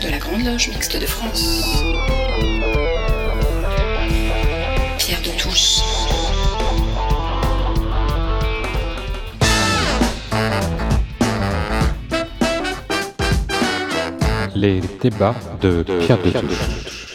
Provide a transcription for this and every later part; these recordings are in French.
de la Grande Loge Mixte de France. Pierre de Touche. Les débats de Pierre de Touche.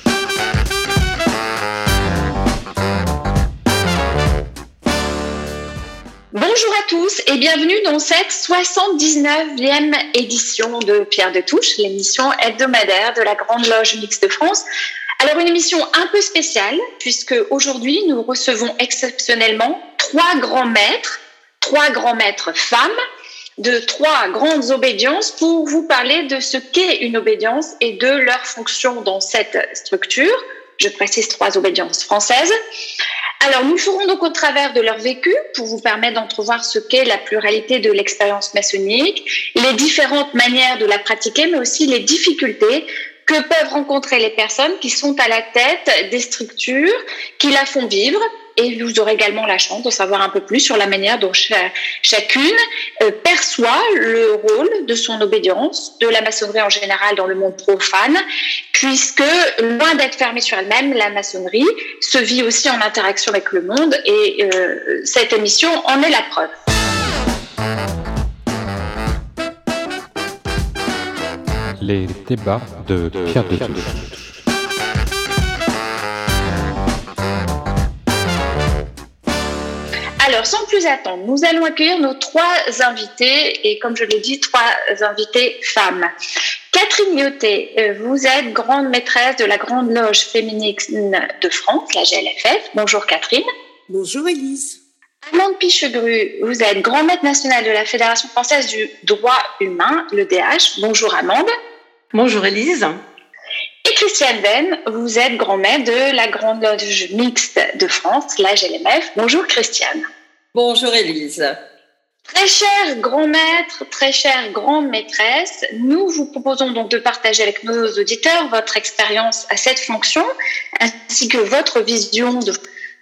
Et bienvenue dans cette 79e édition de Pierre de Touche, l'émission hebdomadaire de la Grande Loge Mixte de France. Alors une émission un peu spéciale puisque aujourd'hui nous recevons exceptionnellement trois grands maîtres, trois grands maîtres femmes de trois grandes obédiences pour vous parler de ce qu'est une obédience et de leur fonction dans cette structure. Je précise trois obédiences françaises. Alors, nous ferons donc au travers de leur vécu pour vous permettre d'entrevoir ce qu'est la pluralité de l'expérience maçonnique, les différentes manières de la pratiquer, mais aussi les difficultés que peuvent rencontrer les personnes qui sont à la tête des structures qui la font vivre. Et vous aurez également la chance de savoir un peu plus sur la manière dont chacune euh, perçoit le rôle de son obédience, de la maçonnerie en général dans le monde profane, puisque loin d'être fermée sur elle-même, la maçonnerie se vit aussi en interaction avec le monde et euh, cette émission en est la preuve. Les débats de Pierre de. Alors, sans plus attendre, nous allons accueillir nos trois invités, et comme je l'ai dit, trois invités femmes. Catherine Lyoté, euh, vous êtes grande maîtresse de la Grande Loge féminine de France, la GLFF. Bonjour Catherine. Bonjour Élise. Amande Pichegru, vous êtes grand maître nationale de la Fédération française du droit humain, le DH. Bonjour Amande. Bonjour Élise. Et Christiane Venn, vous êtes grand maître de la Grande Loge mixte de France, la GLMF. Bonjour Christiane. Bonjour Élise. Très cher grand maître, très chère grande maîtresse, nous vous proposons donc de partager avec nos auditeurs votre expérience à cette fonction, ainsi que votre vision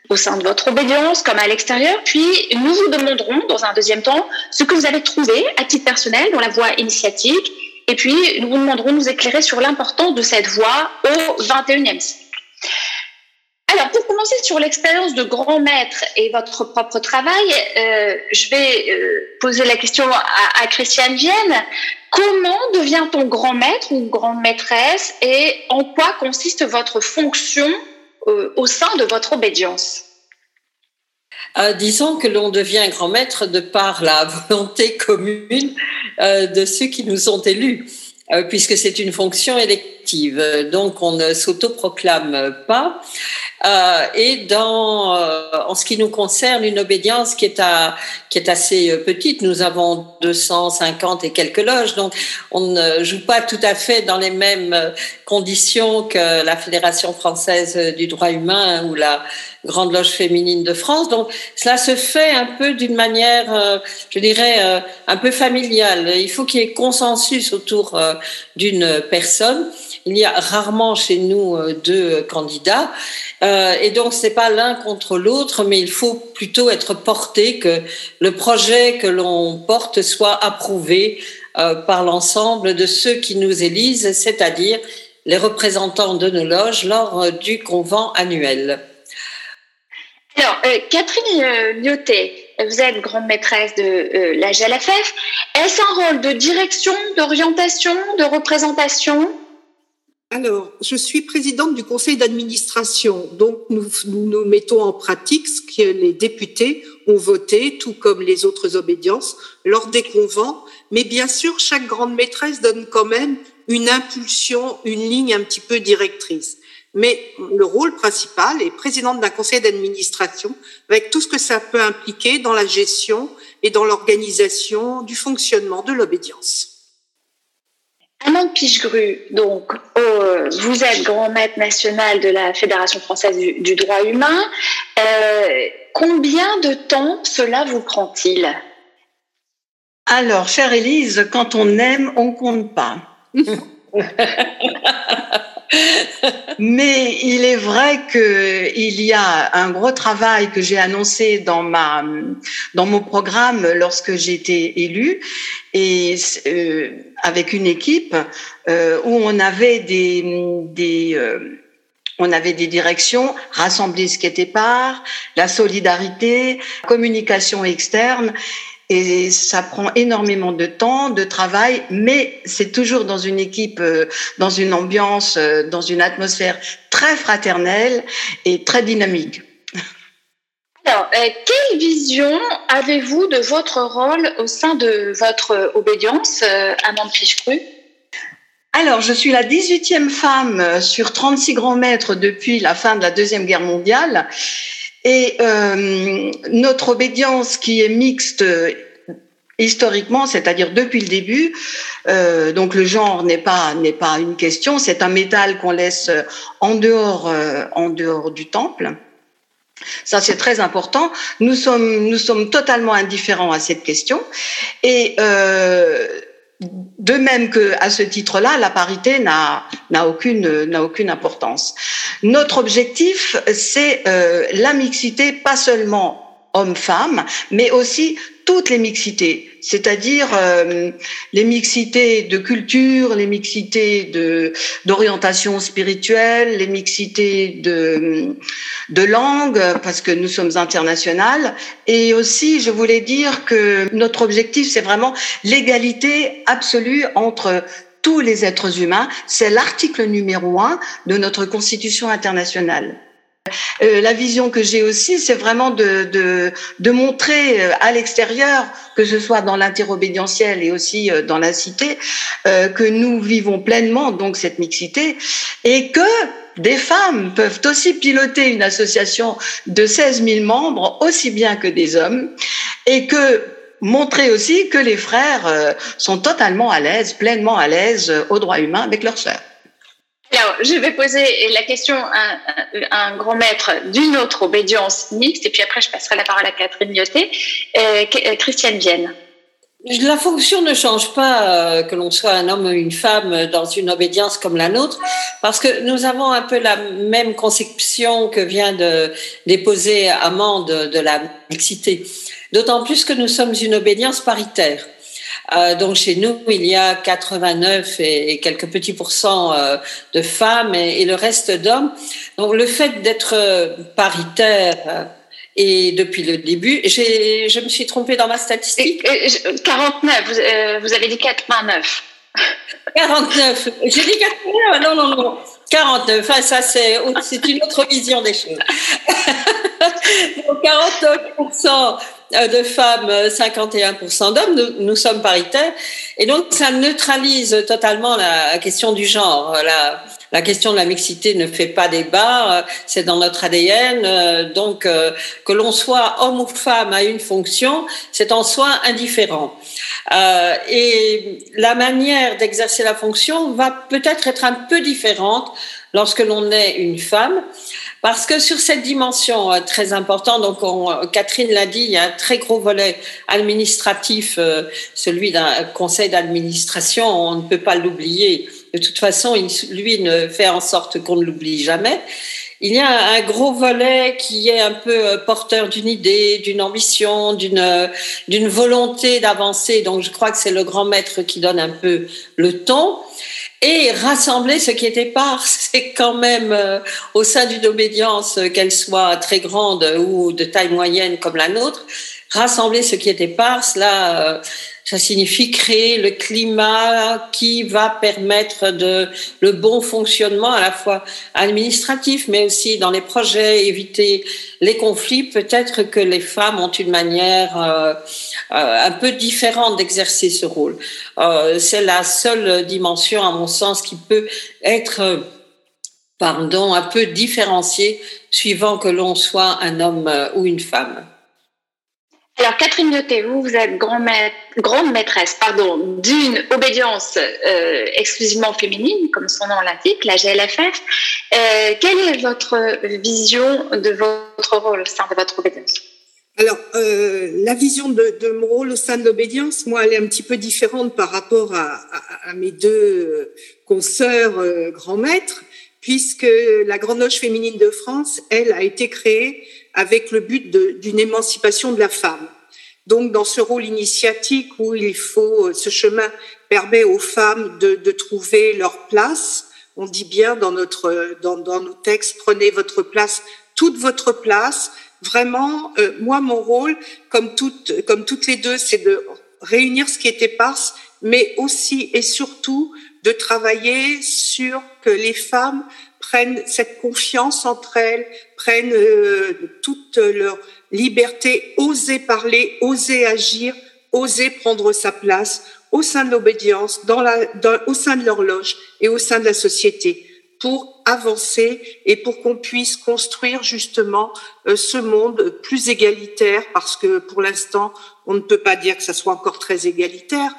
au sein de votre obédience comme à l'extérieur. Puis nous vous demanderons dans un deuxième temps ce que vous avez trouvé à titre personnel dans la voie initiatique. Et puis nous vous demanderons de nous éclairer sur l'importance de cette voie au XXIe siècle. Alors, pour commencer sur l'expérience de grand maître et votre propre travail, euh, je vais euh, poser la question à, Christiane Vienne. Comment devient-on grand maître ou grande maîtresse et en quoi consiste votre fonction euh, au sein de votre obédience? Disons que l'on devient grand maître de par la volonté commune de ceux qui nous ont élus. puisque c'est une fonction élective. Donc, on ne s'autoproclame pas. Euh, et dans, euh, en ce qui nous concerne, une obédience qui est, qui est assez euh, petite. Nous avons 250 et quelques loges, donc on ne joue pas tout à fait dans les mêmes conditions que la Fédération française du droit humain ou la Grande Loge féminine de France. Donc cela se fait un peu d'une manière, je dirais, un peu familiale. Il faut qu'il y ait consensus autour d'une personne. Il y a rarement chez nous deux candidats. Euh, et donc, c'est pas l'un contre l'autre, mais il faut plutôt être porté que le projet que l'on porte soit approuvé euh, par l'ensemble de ceux qui nous élisent, c'est-à-dire les représentants de nos loges lors euh, du convent annuel. Alors, Catherine Lyoté, vous êtes grande maîtresse de la GLFF. Est-ce un rôle de direction, d'orientation, de représentation? Alors, je suis présidente du conseil d'administration, donc nous, mettons en pratique ce que les députés ont voté, tout comme les autres obédiences, lors des convents. Mais bien sûr, chaque grande maîtresse donne quand même une impulsion, une ligne un petit peu directrice. Mais le rôle principal est présidente d'un conseil d'administration, avec tout ce que ça peut impliquer dans la gestion et dans l'organisation du fonctionnement de l'obédience. Amande Pichegru, donc, euh, vous êtes grand maître national de la Fédération française du, droit humain. Euh, combien de temps cela vous prend-il? Alors, chère Élise, quand on aime, on compte pas. Mais il est vrai qu'il y a un gros travail que j'ai annoncé dans ma dans mon programme lorsque j'ai été élue et euh, avec une équipe euh, où on avait des des euh, on avait des directions, rassembler ce qui était part, la solidarité, communication externe. Et ça prend énormément de temps, de travail, mais c'est toujours dans une équipe, euh, dans une ambiance, euh, dans une atmosphère très fraternelle et très dynamique. Alors, euh, quelle vision avez-vous de votre rôle au sein de votre obédience, Amande Fichecru alors, je suis la 18e femme sur 36 grands mètres depuis la fin de la Deuxième Guerre mondiale. Et euh, notre obédience qui est mixte historiquement, c'est-à-dire depuis le début, euh, donc le genre n'est pas n'est pas une question, c'est un métal qu'on laisse en dehors euh, en dehors du temple. Ça, c'est très important. Nous sommes, nous sommes totalement indifférents à cette question. Et euh, de même que à ce titre-là, la parité n'a aucune n'a aucune importance. Notre objectif, c'est euh, la mixité, pas seulement hommes-femmes, mais aussi toutes les mixités, c'est-à-dire euh, les mixités de culture, les mixités de d'orientation spirituelle, les mixités de de langue, parce que nous sommes internationales, et aussi je voulais dire que notre objectif c'est vraiment l'égalité absolue entre tous les êtres humains. C'est l'article numéro un de notre Constitution internationale. Euh, la vision que j'ai aussi, c'est vraiment de, de, de, montrer euh, à l'extérieur, que ce soit dans l'interobédientiel et aussi euh, dans la cité, que nous vivons pleinement donc cette mixité et que des femmes peuvent aussi piloter une association de 16 000 membres aussi bien que des hommes et que montrer aussi que les frères sont totalement à l'aise, pleinement à l'aise aux droits humains avec leurs sœurs. Alors, je vais poser la question à, un grand maître d'une autre obédience mixte, et puis après, je passerai la parole à Catherine Lyoté. Euh, euh, Christiane Vienne. La fonction ne change pas euh, que l'on soit un homme ou une femme dans une obédience comme la nôtre, parce que nous avons un peu la même conception que vient de déposer Amande de la mixité. D'autant plus que nous sommes une obédience paritaire. Euh, donc chez nous, il y a 89 et, quelques petits pourcents euh, de femmes et, le reste d'hommes. Donc le fait d'être euh, paritaire et depuis le début, je me suis trompée dans ma statistique. 49, vous, vous avez dit 89. 49. J'ai dit 89. Non, non, non. 49. Enfin, ça, c'est, une autre vision des choses. Donc, 49% euh, de femmes, 51% euh, d'hommes, nous, sommes paritaires. Et donc, ça neutralise totalement la question du genre. La, question de la mixité ne fait pas débat, euh, c'est dans notre ADN. Donc, que l'on soit homme ou femme à une fonction, c'est en soi indifférent. Euh, et la manière d'exercer la fonction va peut-être être un peu différente lorsque l'on est une femme. Parce que sur cette dimension euh, très importante, donc Catherine l'a dit, il y a un très gros volet administratif, euh, celui d'un conseil d'administration, on ne peut pas l'oublier. De toute façon, lui ne fait en sorte qu'on ne l'oublie jamais. Il y a un gros volet qui est un peu euh, porteur d'une idée, d'une ambition, d'une d'une volonté d'avancer. Donc, je crois que c'est le grand maître qui donne un peu le ton. Et rassembler ce qui était part, c'est quand même euh, au sein d'une obédience, euh, qu'elle soit très grande ou de taille moyenne comme la nôtre, rassembler ce qui était part, cela, euh, ça signifie créer le climat qui va permettre de le bon fonctionnement à la fois administratif, mais aussi dans les projets, éviter les conflits. Peut-être que les femmes ont une manière euh, euh, un peu différente d'exercer ce rôle. Euh, c'est la seule dimension, à mon sens, qui peut être pardon, un peu différenciée suivant que l'on soit un homme ou une femme. Alors, Catherine Noté, vous, vous êtes grande maîtresse pardon, d'une obédience euh, exclusivement féminine, comme son nom l'indique, la GLFF. Euh, quelle est votre vision de votre rôle au sein de votre obédience? Alors, euh, la vision de, mon rôle au sein de l'obédience, moi, elle est un petit peu différente par rapport à, à, à mes deux consoeurs grands maîtres, puisque la Grande Loge féminine de France, elle, a été créée avec le but d'une émancipation de la femme. Donc, dans ce rôle initiatique où il faut, ce chemin permet aux femmes de, de trouver leur place. On dit bien dans notre, dans, dans nos textes, prenez votre place, toute votre place. Vraiment, euh, moi, mon rôle, comme toutes, comme toutes les deux, c'est de réunir ce qui est éparse, mais aussi et surtout de travailler sur que les femmes prennent cette confiance entre elles, prennent euh, toute leur liberté, oser parler, oser agir, oser prendre sa place au sein de l'obédience, dans la, au sein de l'horloge et au sein de la société pour avancer et pour qu'on puisse construire justement euh, ce monde plus égalitaire parce que pour l'instant on ne peut pas dire que ça soit encore très égalitaire.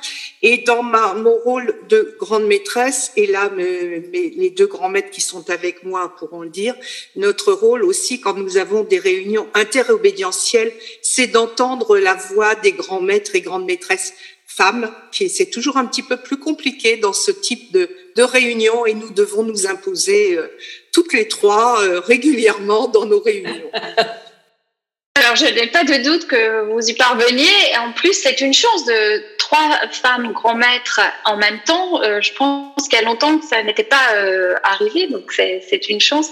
Et dans ma, mon rôle de grande maîtresse et là les deux grands maîtres qui sont avec moi pourront le dire notre rôle aussi quand nous avons des réunions interobédientielles c'est d'entendre la voix des grands maîtres et grandes maîtresses femmes, c'est toujours un petit peu plus compliqué dans ce type de, de réunion et nous devons nous imposer euh, toutes les trois euh, régulièrement dans nos réunions. Alors, je n'ai pas de doute que vous y parveniez. En plus, c'est une chance de trois femmes grands maîtres en même temps. Euh, je pense qu'il y a longtemps que ça n'était pas arrivé. Donc, c'est une chance.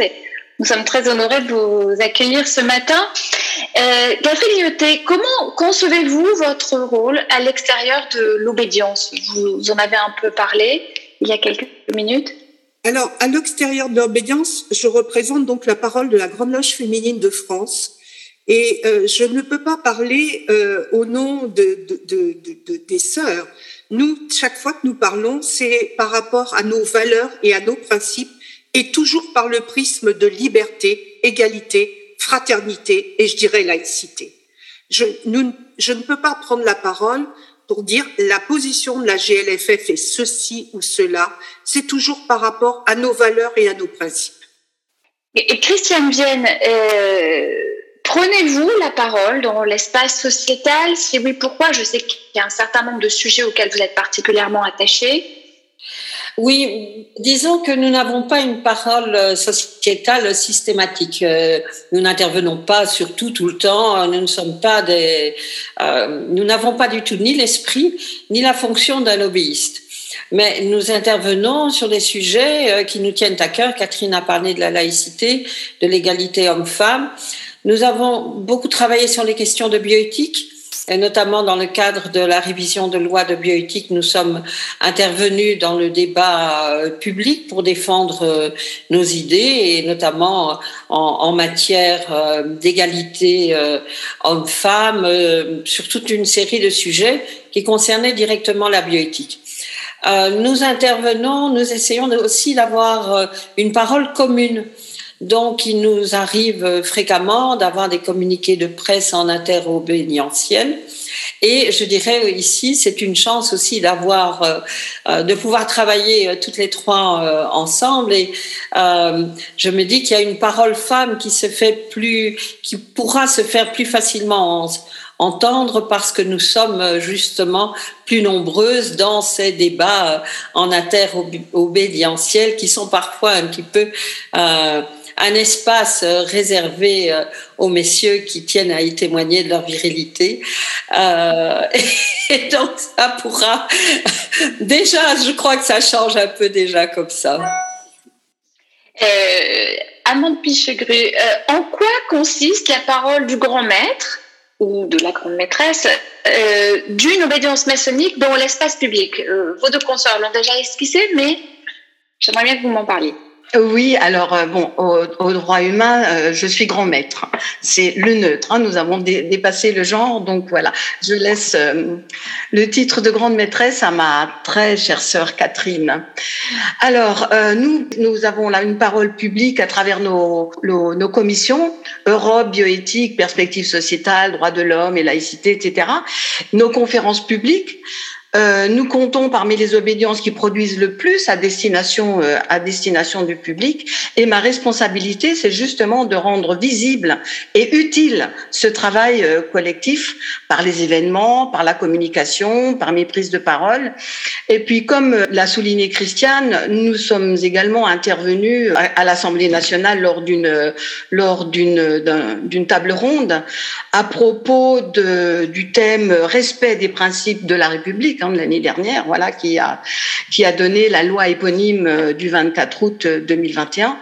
Nous sommes très honorés de vous accueillir ce matin. Euh, Catherine comment concevez-vous votre rôle à l'extérieur de l'obédience? Vous en avez un peu parlé il y a quelques minutes. Alors, à l'extérieur de l'obédience, je représente donc la parole de la Grande Loge féminine de France. Et euh, je ne peux pas parler euh, au nom de, des sœurs. Nous, chaque fois que nous parlons, c'est par rapport à nos valeurs et à nos principes, et toujours par le prisme de liberté, égalité, fraternité et je dirais laïcité. Je, je ne peux pas prendre la parole pour dire la position de la GLFF est ceci ou cela. C'est toujours par rapport à nos valeurs et à nos principes. Et, Christiane Vienne, euh, prenez-vous la parole dans l'espace sociétal? Si oui, pourquoi? Je sais qu'il y a un certain nombre de sujets auxquels vous êtes particulièrement attachée. Oui, disons que nous n'avons pas une parole euh, sociétale systématique. Euh, nous n'intervenons pas sur tout tout le temps. Nous ne sommes pas des, euh, nous n'avons pas du tout ni l'esprit ni la fonction d'un lobbyiste. Mais nous intervenons sur des sujets qui nous tiennent à cœur. Catherine a parlé de la laïcité, de l'égalité homme-femme. Nous avons beaucoup travaillé sur les questions de bioéthique notamment dans le cadre de la révision de loi de bioéthique, nous sommes intervenus dans le débat euh, public pour défendre euh, nos idées et notamment en, matière euh, d'égalité homme-femme sur toute une série de sujets qui concernaient directement la bioéthique. nous intervenons, nous essayons aussi d'avoir une parole commune donc, il nous arrive fréquemment d'avoir des communiqués de presse en interobédientiel. Et je dirais ici, c'est une chance aussi d'avoir, euh, euh, de pouvoir travailler euh, toutes les trois ensemble. Et je me dis qu'il y a une parole femme qui se fait plus, qui pourra se faire plus facilement entendre parce que nous sommes justement plus nombreuses dans ces débats en interobédientiel qui sont parfois un petit peu un espace euh, réservé euh, aux messieurs qui tiennent à y témoigner de leur virilité. Euh, et donc, ça pourra... déjà, je crois que ça change un peu déjà comme ça. Euh, Amande Pichegru, en quoi consiste la parole du grand maître ou de la grande maîtresse d'une obédience maçonnique dans l'espace public? Vos deux consoeurs l'ont déjà esquissé, mais j'aimerais bien que vous m'en parliez. Oui, alors euh, bon, au, droit humain, euh, je suis grand maître. C'est le neutre. Hein, nous avons dépassé le genre, donc voilà. Je laisse euh, le titre de grande maîtresse à ma très chère sœur Catherine. Alors, nous, nous avons là une parole publique à travers nos, nos, nos commissions Europe, bioéthique, perspective sociétale, droits de l'homme et laïcité, etc. Nos conférences publiques Euh, nous comptons parmi les obédiences qui produisent le plus à destination euh, à destination du public. Et ma responsabilité, c'est justement de rendre visible et utile ce travail euh, collectif par les événements, par la communication, par mes prises de parole. Et puis, comme l'a souligné Christiane, nous sommes également intervenus à, l'Assemblée nationale lors d'une table ronde à propos du thème respect des principes de la République de l'année dernière, voilà, qui a, qui a donné la loi éponyme euh, du 24 août 2021. Euh,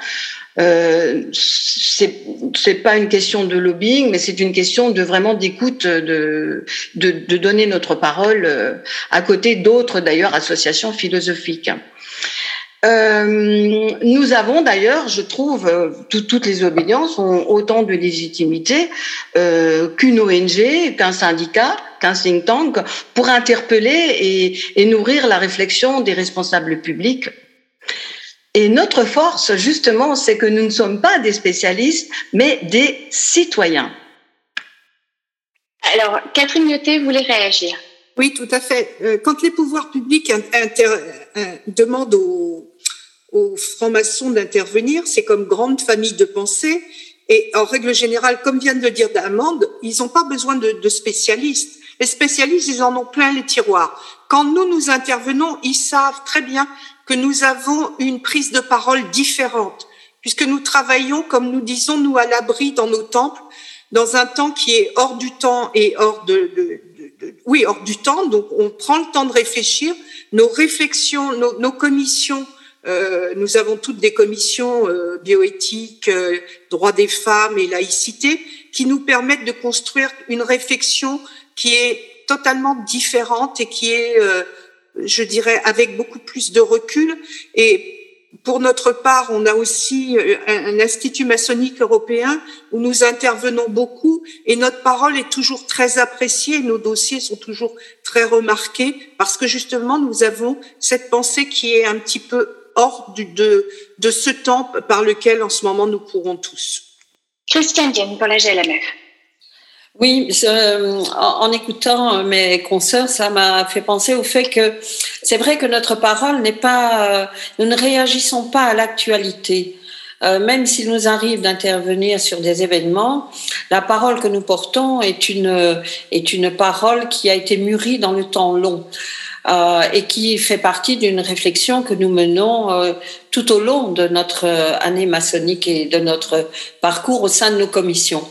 euh c'est pas une question de lobbying, mais c'est une question de vraiment d'écoute, de, de, donner notre parole euh, à côté d'autres d'ailleurs associations philosophiques. Euh, nous avons d'ailleurs, je trouve, toutes les obédiences ont autant de légitimité euh, qu'une ONG, qu'un syndicat, qu'un think tank pour interpeller et, nourrir la réflexion des responsables publics. Et notre force, justement, c'est que nous ne sommes pas des spécialistes, mais des citoyens. Alors, Catherine Lyoté voulait réagir? Oui, tout à fait. Euh, quand les pouvoirs publics euh, demandent aux, aux francs-maçons d'intervenir, c'est comme grande famille de pensée. Et en règle générale, comme vient de le dire Damande, ils n'ont pas besoin de, de spécialistes. Les spécialistes, ils en ont plein les tiroirs. Quand nous, nous intervenons, ils savent très bien que nous avons une prise de parole différente, puisque nous travaillons, comme nous disons, nous, à l'abri dans nos temples, dans un temps qui est hors du temps et hors de, de, de, oui, hors du temps. Donc, on prend le temps de réfléchir. Nos réflexions, nos, nos commissions, euh, nous avons toutes des commissions euh, bioéthiques, euh, droits des femmes et laïcité, qui nous permettent de construire une réflexion qui est totalement différente et qui est, euh, je dirais, avec beaucoup plus de recul. Et pour notre part, on a aussi euh, un, institut maçonnique européen où nous intervenons beaucoup et notre parole est toujours très appréciée. Nos dossiers sont toujours très remarqués parce que justement, nous avons cette pensée qui est un petit peu hors du, de, de ce temps par lequel en ce moment nous courons tous. Christiane Dienne pour la GLMF. Oui, en, écoutant mes consoeurs, ça m'a fait penser au fait que c'est vrai que notre parole n'est pas, nous ne réagissons pas à l'actualité. Euh, même s'il nous arrive d'intervenir sur des événements, la parole que nous portons est une, est une parole qui a été mûrie dans le temps long. Euh, et qui fait partie d'une réflexion que nous menons euh, tout au long de notre année maçonnique et de notre parcours au sein de nos commissions.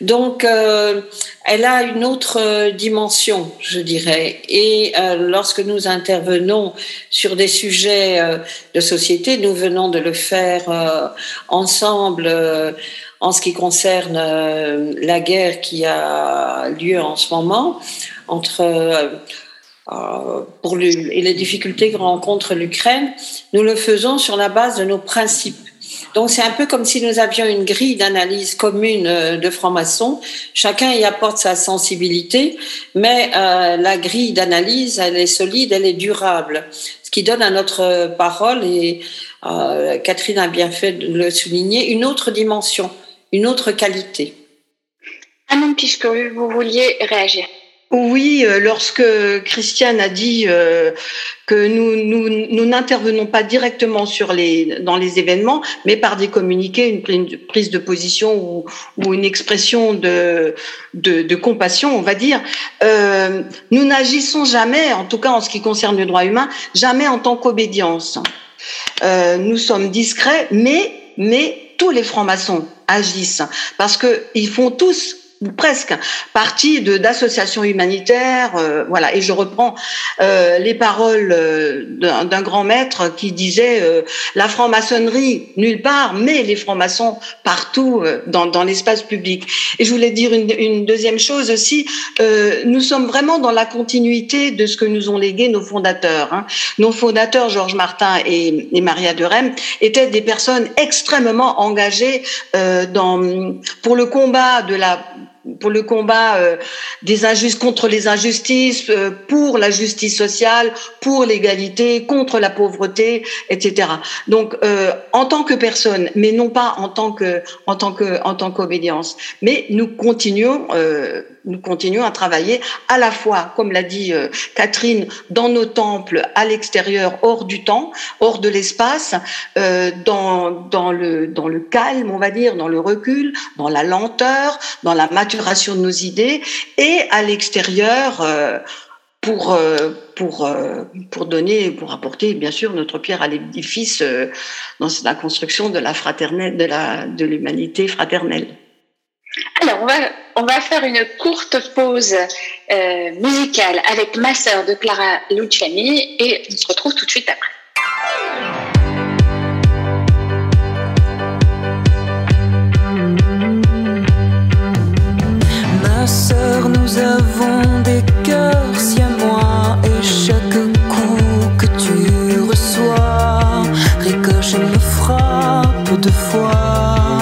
Donc, euh, elle a une autre dimension, je dirais. Et euh, lorsque nous intervenons sur des sujets euh, de société, nous venons de le faire ensemble en ce qui concerne la guerre qui a lieu en ce moment entre pour et les difficultés que rencontre l'Ukraine, nous le faisons sur la base de nos principes. Donc c'est un peu comme si nous avions une grille d'analyse commune euh, de francs-maçons. Chacun y apporte sa sensibilité, mais euh, la grille d'analyse, elle est solide, elle est durable. Ce qui donne à notre parole, et euh, Catherine a bien fait de le souligner, une autre dimension, une autre qualité. Anne puisque vous vouliez réagir. Oui, euh, lorsque Christiane a dit euh, que nous nous n'intervenons pas directement sur les dans les événements, mais par des communiqués, une, prise de position ou, ou une expression de, de, de compassion, on va dire, euh, nous n'agissons jamais, en tout cas en ce qui concerne le droit humain, jamais en tant qu'obédience. Euh, nous sommes discrets, mais mais tous les francs-maçons agissent parce que ils font tous presque partie d'associations humanitaires euh, voilà et je reprends euh, les paroles euh, d'un grand maître qui disait la franc-maçonnerie nulle part mais les francs-maçons partout dans, dans l'espace public et je voulais dire une, une deuxième chose aussi nous sommes vraiment dans la continuité de ce que nous ont légué nos fondateurs hein. nos fondateurs Georges Martin et, et Maria de Rem étaient des personnes extrêmement engagées dans pour le combat de la pour le combat euh, des injustes contre les injustices, euh, pour la justice sociale, pour l'égalité, contre la pauvreté, etc. Donc, euh, en tant que personne, mais non pas en tant que en tant que en tant qu'obédience, mais nous continuons nous continuons à travailler à la fois, comme l'a dit Catherine, dans nos temples, à l'extérieur, hors du temps, hors de l'espace, dans dans le dans le calme, on va dire, dans le recul, dans la lenteur, dans la maturation de nos idées, et à l'extérieur euh, pour euh, pour euh, pour donner, pour apporter bien sûr notre pierre à l'édifice dans la construction de la fraternelle, de la de l'humanité fraternelle. Alors, on va, on va faire une courte pause musicale avec ma sœur de Clara Luciani et on se retrouve tout de suite après. Nous avons des cœurs si à moi et chaque coup que tu reçois ricoche me frappe de fois.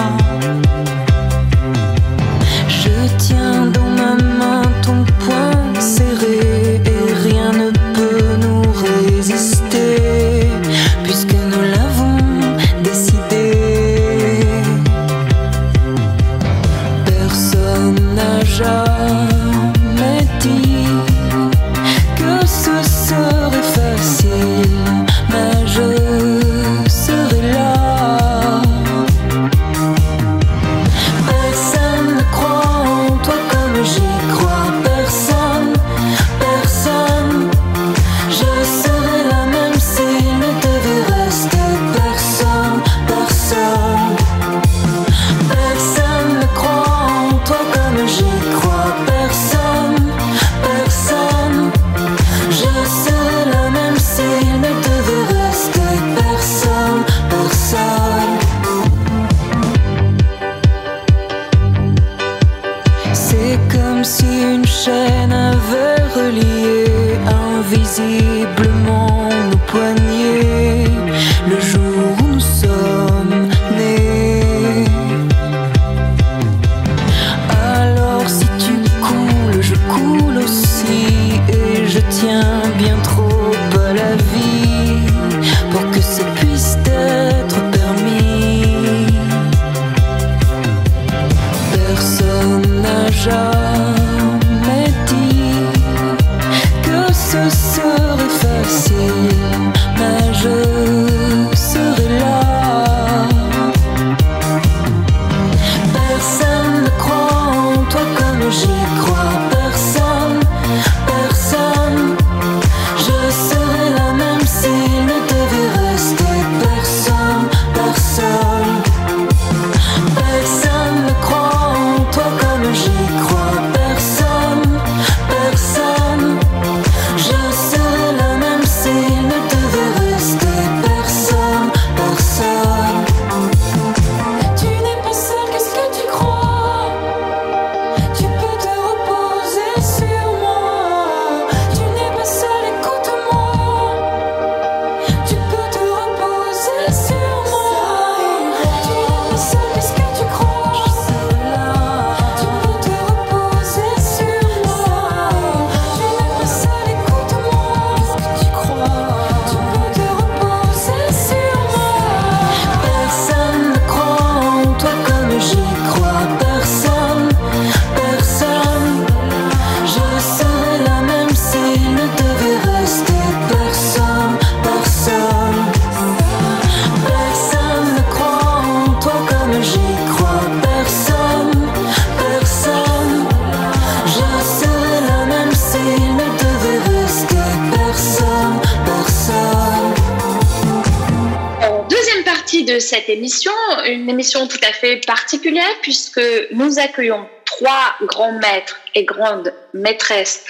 Nous accueillons trois grands maîtres et grandes maîtresses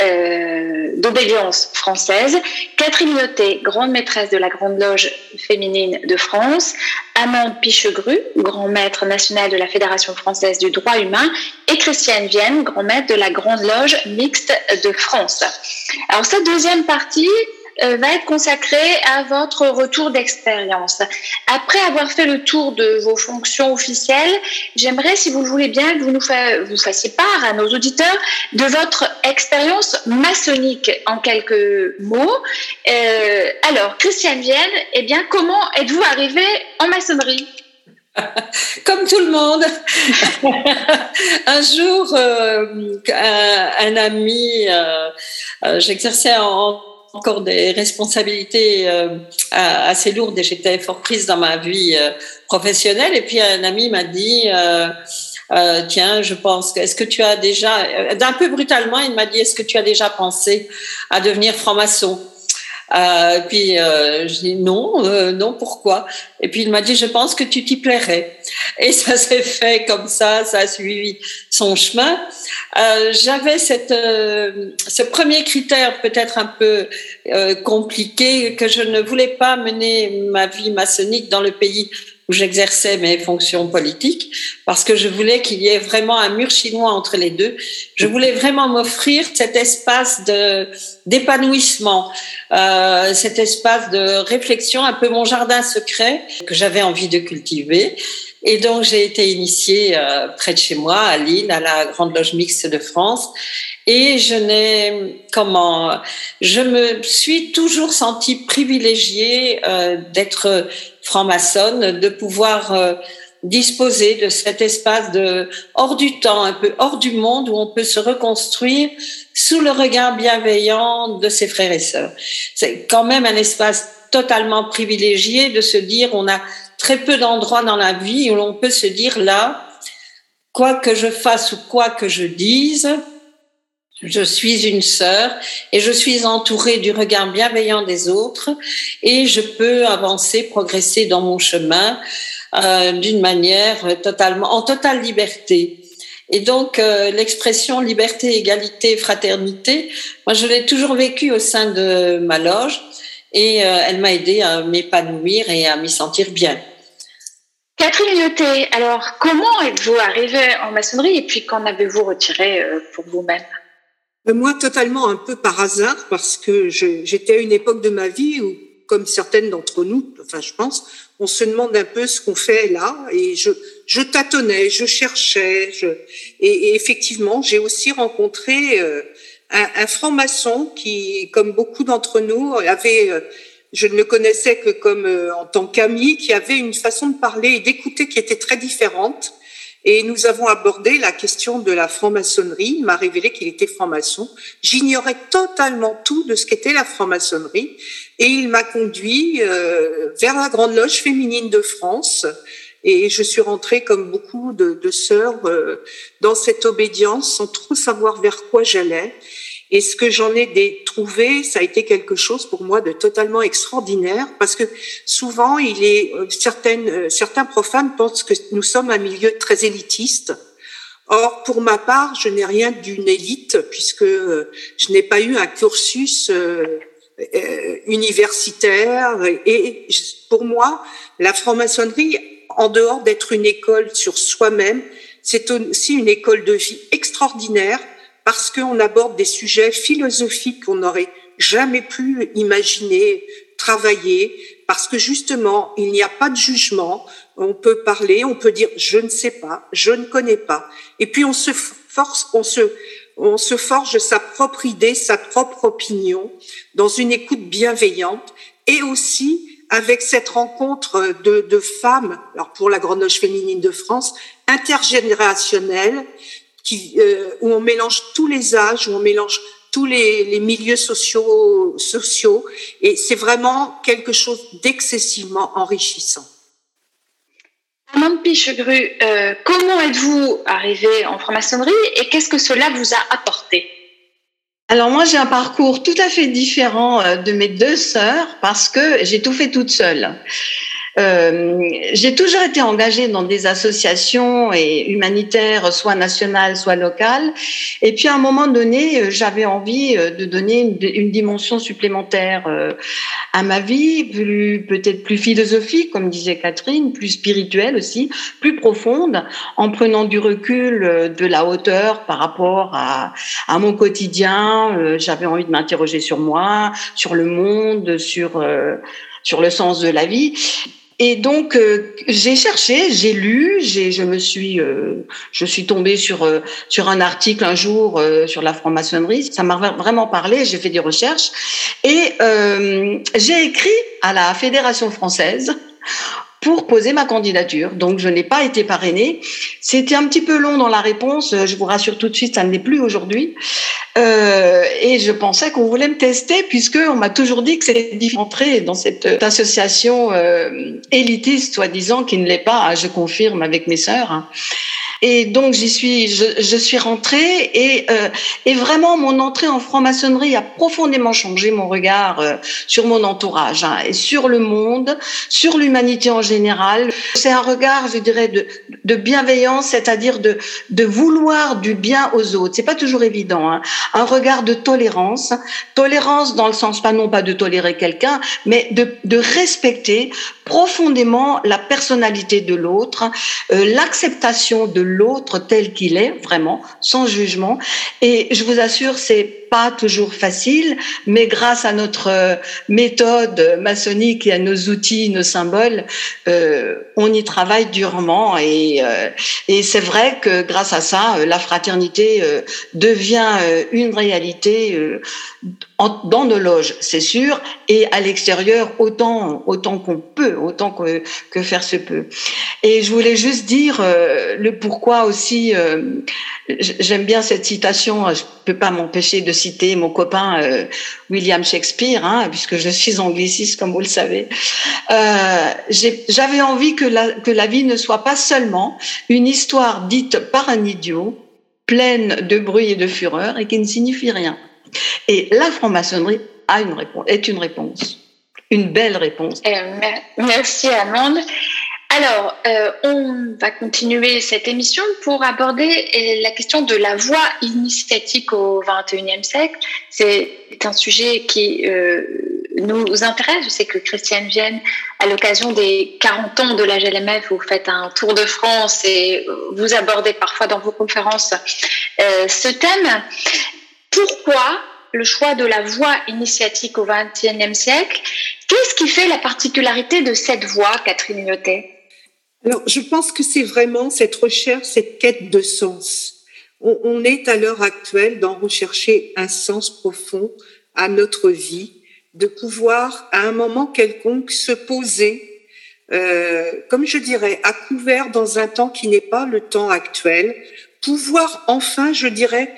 euh, d'obédience française. Catherine Notet, grande maîtresse de la Grande Loge féminine de France. Amand Pichegru, grand maître national de la Fédération française du droit humain. Et Christiane Vienne, grand maître de la Grande Loge mixte de France. Alors cette deuxième partie, va être consacrée à votre retour d'expérience. Après avoir fait le tour de vos fonctions officielles, j'aimerais, si vous le voulez bien, que vous nous vous fassiez part à nos auditeurs de votre expérience maçonnique en quelques mots. Euh, alors, Christiane Vienne, eh bien, comment êtes-vous arrivée en maçonnerie? Comme tout le monde. un jour, euh, un, ami, euh, euh, j'exerçais encore des responsabilités assez lourdes et j'étais fort prise dans ma vie professionnelle. Et puis un ami m'a dit, tiens, je pense, est-ce que tu as déjà, d'un peu brutalement, il m'a dit, est-ce que tu as déjà pensé à devenir franc-maçon? Euh, puis euh, je dis non, euh, non, pourquoi? Et puis il m'a dit, je pense que tu t'y plairais. Et ça s'est fait comme ça, ça a suivi son chemin. Euh, J'avais cette, euh, ce premier critère peut-être un peu euh, compliqué, que je ne voulais pas mener ma vie maçonnique dans le pays où j'exerçais mes fonctions politiques, parce que je voulais qu'il y ait vraiment un mur chinois entre les deux. Je voulais vraiment m'offrir cet espace de d'épanouissement, euh, cet espace de réflexion, un peu mon jardin secret que j'avais envie de cultiver. Et donc j'ai été initiée euh, près de chez moi, à Lille, à la Grande Loge Mixte de France. Et je n'ai comment je me suis toujours sentie privilégiée euh, d'être franc-maçonne, de pouvoir euh, disposer de cet espace de hors du temps, un peu hors du monde, où on peut se reconstruire sous le regard bienveillant de ses frères et sœurs. C'est quand même un espace totalement privilégié de se dire on a très peu d'endroits dans la vie où l'on peut se dire là, quoi que je fasse ou quoi que je dise, je suis une sœur et je suis entourée du regard bienveillant des autres et je peux avancer, progresser dans mon chemin euh, d'une manière totalement, en totale liberté. Et donc euh, l'expression liberté, égalité, fraternité, moi je l'ai toujours vécue au sein de ma loge et euh, elle m'a aidé à m'épanouir et à m'y sentir bien. Catherine Lyoté, alors comment êtes-vous arrivée en maçonnerie et puis qu'en avez-vous retiré euh, pour vous-même? Moi, totalement un peu par hasard, parce que j'étais à une époque de ma vie où, comme certaines d'entre nous, enfin je pense, on se demande un peu ce qu'on fait là, et je, tâtonnais, je cherchais, et, effectivement, j'ai aussi rencontré euh, un, un franc-maçon qui, comme beaucoup d'entre nous, avait, euh, je ne le connaissais que comme en tant qu'ami, qui avait une façon de parler et d'écouter qui était très différente et nous avons abordé la question de la franc-maçonnerie. Il m'a révélé qu'il était franc-maçon. J'ignorais totalement tout de ce qu'était la franc-maçonnerie. Et il m'a conduit euh, vers la Grande Loge féminine de France. Et je suis rentrée, comme beaucoup de, sœurs, euh, dans cette obédience sans trop savoir vers quoi j'allais. Et ce que j'en ai trouvé, ça a été quelque chose pour moi de totalement extraordinaire, parce que souvent, il est euh, certaines, euh, certains profanes pensent que nous sommes un milieu très élitiste. Or, pour ma part, je n'ai rien d'une élite, puisque euh, je n'ai pas eu un cursus universitaire. Et pour moi, la franc-maçonnerie, en dehors d'être une école sur soi-même, c'est aussi une école de vie extraordinaire parce qu'on aborde des sujets philosophiques qu'on n'aurait jamais pu imaginer, travailler, parce que justement, il n'y a pas de jugement, on peut parler, on peut dire je ne sais pas, je ne connais pas, et puis on se force, on se, on se forge sa propre idée, sa propre opinion, dans une écoute bienveillante, et aussi avec cette rencontre de, femmes, alors pour la Grande Loge féminine de France, intergénérationnelle, euh, où on mélange tous les âges, où on mélange tous les, milieux sociaux, sociaux, et c'est vraiment quelque chose d'excessivement enrichissant. Amande Pichegru, euh, comment êtes-vous arrivée en franc-maçonnerie et qu'est-ce que cela vous a apporté? Alors moi j'ai un parcours tout à fait différent euh, de mes deux sœurs parce que j'ai tout fait toute seule. Euh, j'ai toujours été engagée dans des associations et humanitaires, soit nationales, soit locales. Et puis à un moment donné, euh, j'avais envie euh, de donner une, dimension supplémentaire à ma vie, peut-être plus philosophique, comme disait Catherine, plus spirituelle aussi, plus profonde, en prenant du recul, de la hauteur par rapport à, à mon quotidien. J'avais envie de m'interroger sur moi, sur le monde, sur sur le sens de la vie. Et donc euh, j'ai cherché, j'ai lu, j'ai, je me suis, euh, je suis tombée sur euh, sur un article un jour sur la franc-maçonnerie. Ça m'a vraiment parlé. J'ai fait des recherches et j'ai écrit à la Fédération française pour poser ma candidature. Donc, je n'ai pas été parrainée. C'était un petit peu long dans la réponse. Je vous rassure tout de suite, ça ne l'est plus aujourd'hui. Euh, et je pensais qu'on voulait me tester puisque on m'a toujours dit que c'était difficile d'entrer dans cette association euh, élitiste, soi-disant, qui ne l'est pas. Je confirme avec mes sœurs. Et donc j'y suis, je, je, suis rentrée et, euh, et vraiment mon entrée en franc-maçonnerie a profondément changé mon regard euh, sur mon entourage hein, et sur le monde, sur l'humanité en général. C'est un regard, je dirais, de, de bienveillance, c'est-à-dire de, de vouloir du bien aux autres. C'est pas toujours évident. Hein. Un regard de tolérance, tolérance dans le sens pas non pas de tolérer quelqu'un, mais de, de respecter profondément la personnalité de l'autre, euh, l'acceptation de l'autre tel qu'il est, vraiment, sans jugement. Et je vous assure, c'est pas toujours facile, mais grâce à notre euh, méthode maçonnique et à nos outils, nos symboles, euh, on y travaille durement. Et, euh, et c'est vrai que grâce à ça, euh, la fraternité devient une réalité dans nos loges, c'est sûr, et à l'extérieur autant autant qu'on peut, autant que, que faire se peut. Et je voulais juste dire le pourquoi aussi. J'aime bien cette citation. Je peux pas m'empêcher de citer mon copain euh, William Shakespeare, hein, puisque je suis angliciste, comme vous le savez. Euh, J'avais envie que la, que la vie ne soit pas seulement une histoire dite par un idiot, pleine de bruit et de fureur, et qui ne signifie rien. Et la franc-maçonnerie a une réponse, est une réponse, une belle réponse. Eh, merci Amande. Alors, euh, on va continuer cette émission pour aborder la question de la voie initiatique au XXIe siècle. C'est un sujet qui euh, nous intéresse. Je sais que Christiane Vienne, à l'occasion des 40 ans de la GLMF, vous faites un tour de France et vous abordez parfois dans vos conférences euh, ce thème. Pourquoi le choix de la voie initiatique au XXIe siècle Qu'est-ce qui fait la particularité de cette voie, Catherine Lyotet alors, je pense que c'est vraiment cette recherche, cette quête de sens. On, est à l'heure actuelle dans rechercher un sens profond à notre vie, de pouvoir à un moment quelconque se poser, euh, comme je dirais, à couvert dans un temps qui n'est pas le temps actuel, pouvoir enfin, je dirais,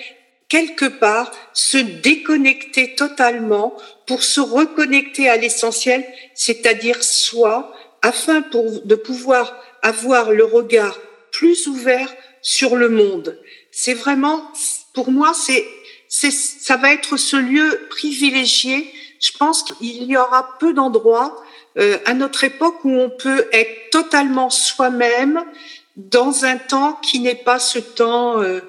quelque part se déconnecter totalement pour se reconnecter à l'essentiel, c'est-à-dire soi, afin pour, de pouvoir avoir le regard plus ouvert sur le monde. C'est vraiment, pour moi, c'est, c'est, ça va être ce lieu privilégié. Je pense qu'il y aura peu d'endroits euh, à notre époque où on peut être totalement soi-même dans un temps qui n'est pas ce temps euh,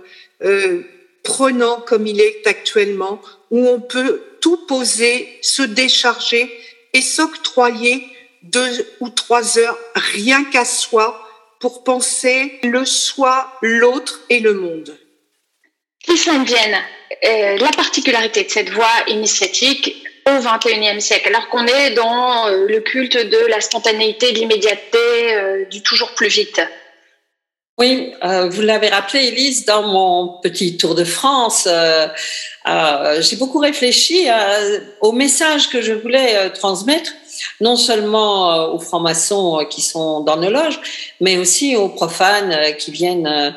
euh, prenant comme il est actuellement, où on peut tout poser, se décharger et s'octroyer deux ou trois heures rien qu'à soi pour penser le soi, l'autre et le monde. Vienne, euh, la particularité de cette voie initiatique au XXIe siècle, alors qu'on est dans euh, le culte de la spontanéité, de l'immédiateté, euh, du toujours plus vite? Oui, vous l'avez rappelé, Elise, dans mon petit tour de France, j'ai beaucoup réfléchi au message que je voulais transmettre non seulement euh, aux francs-maçons euh, qui sont dans nos loges, mais aussi aux profanes euh, qui viennent.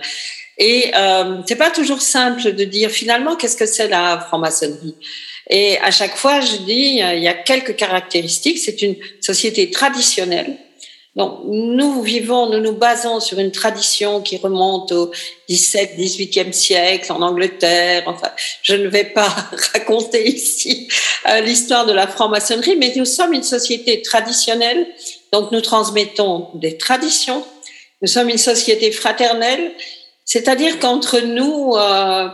Et euh, c'est pas toujours simple de dire finalement qu'est-ce que c'est la franc-maçonnerie? Et à chaque fois, je dis il y a quelques caractéristiques. C'est une société traditionnelle donc, nous vivons, nous nous basons sur une tradition qui remonte au 17, 18e siècle en Angleterre. Enfin, je ne vais pas raconter ici euh, l'histoire de la franc-maçonnerie, mais nous sommes une société traditionnelle Donc nous transmettons des traditions. Nous sommes une société fraternelle, c'est-à-dire qu'entre nous, euh,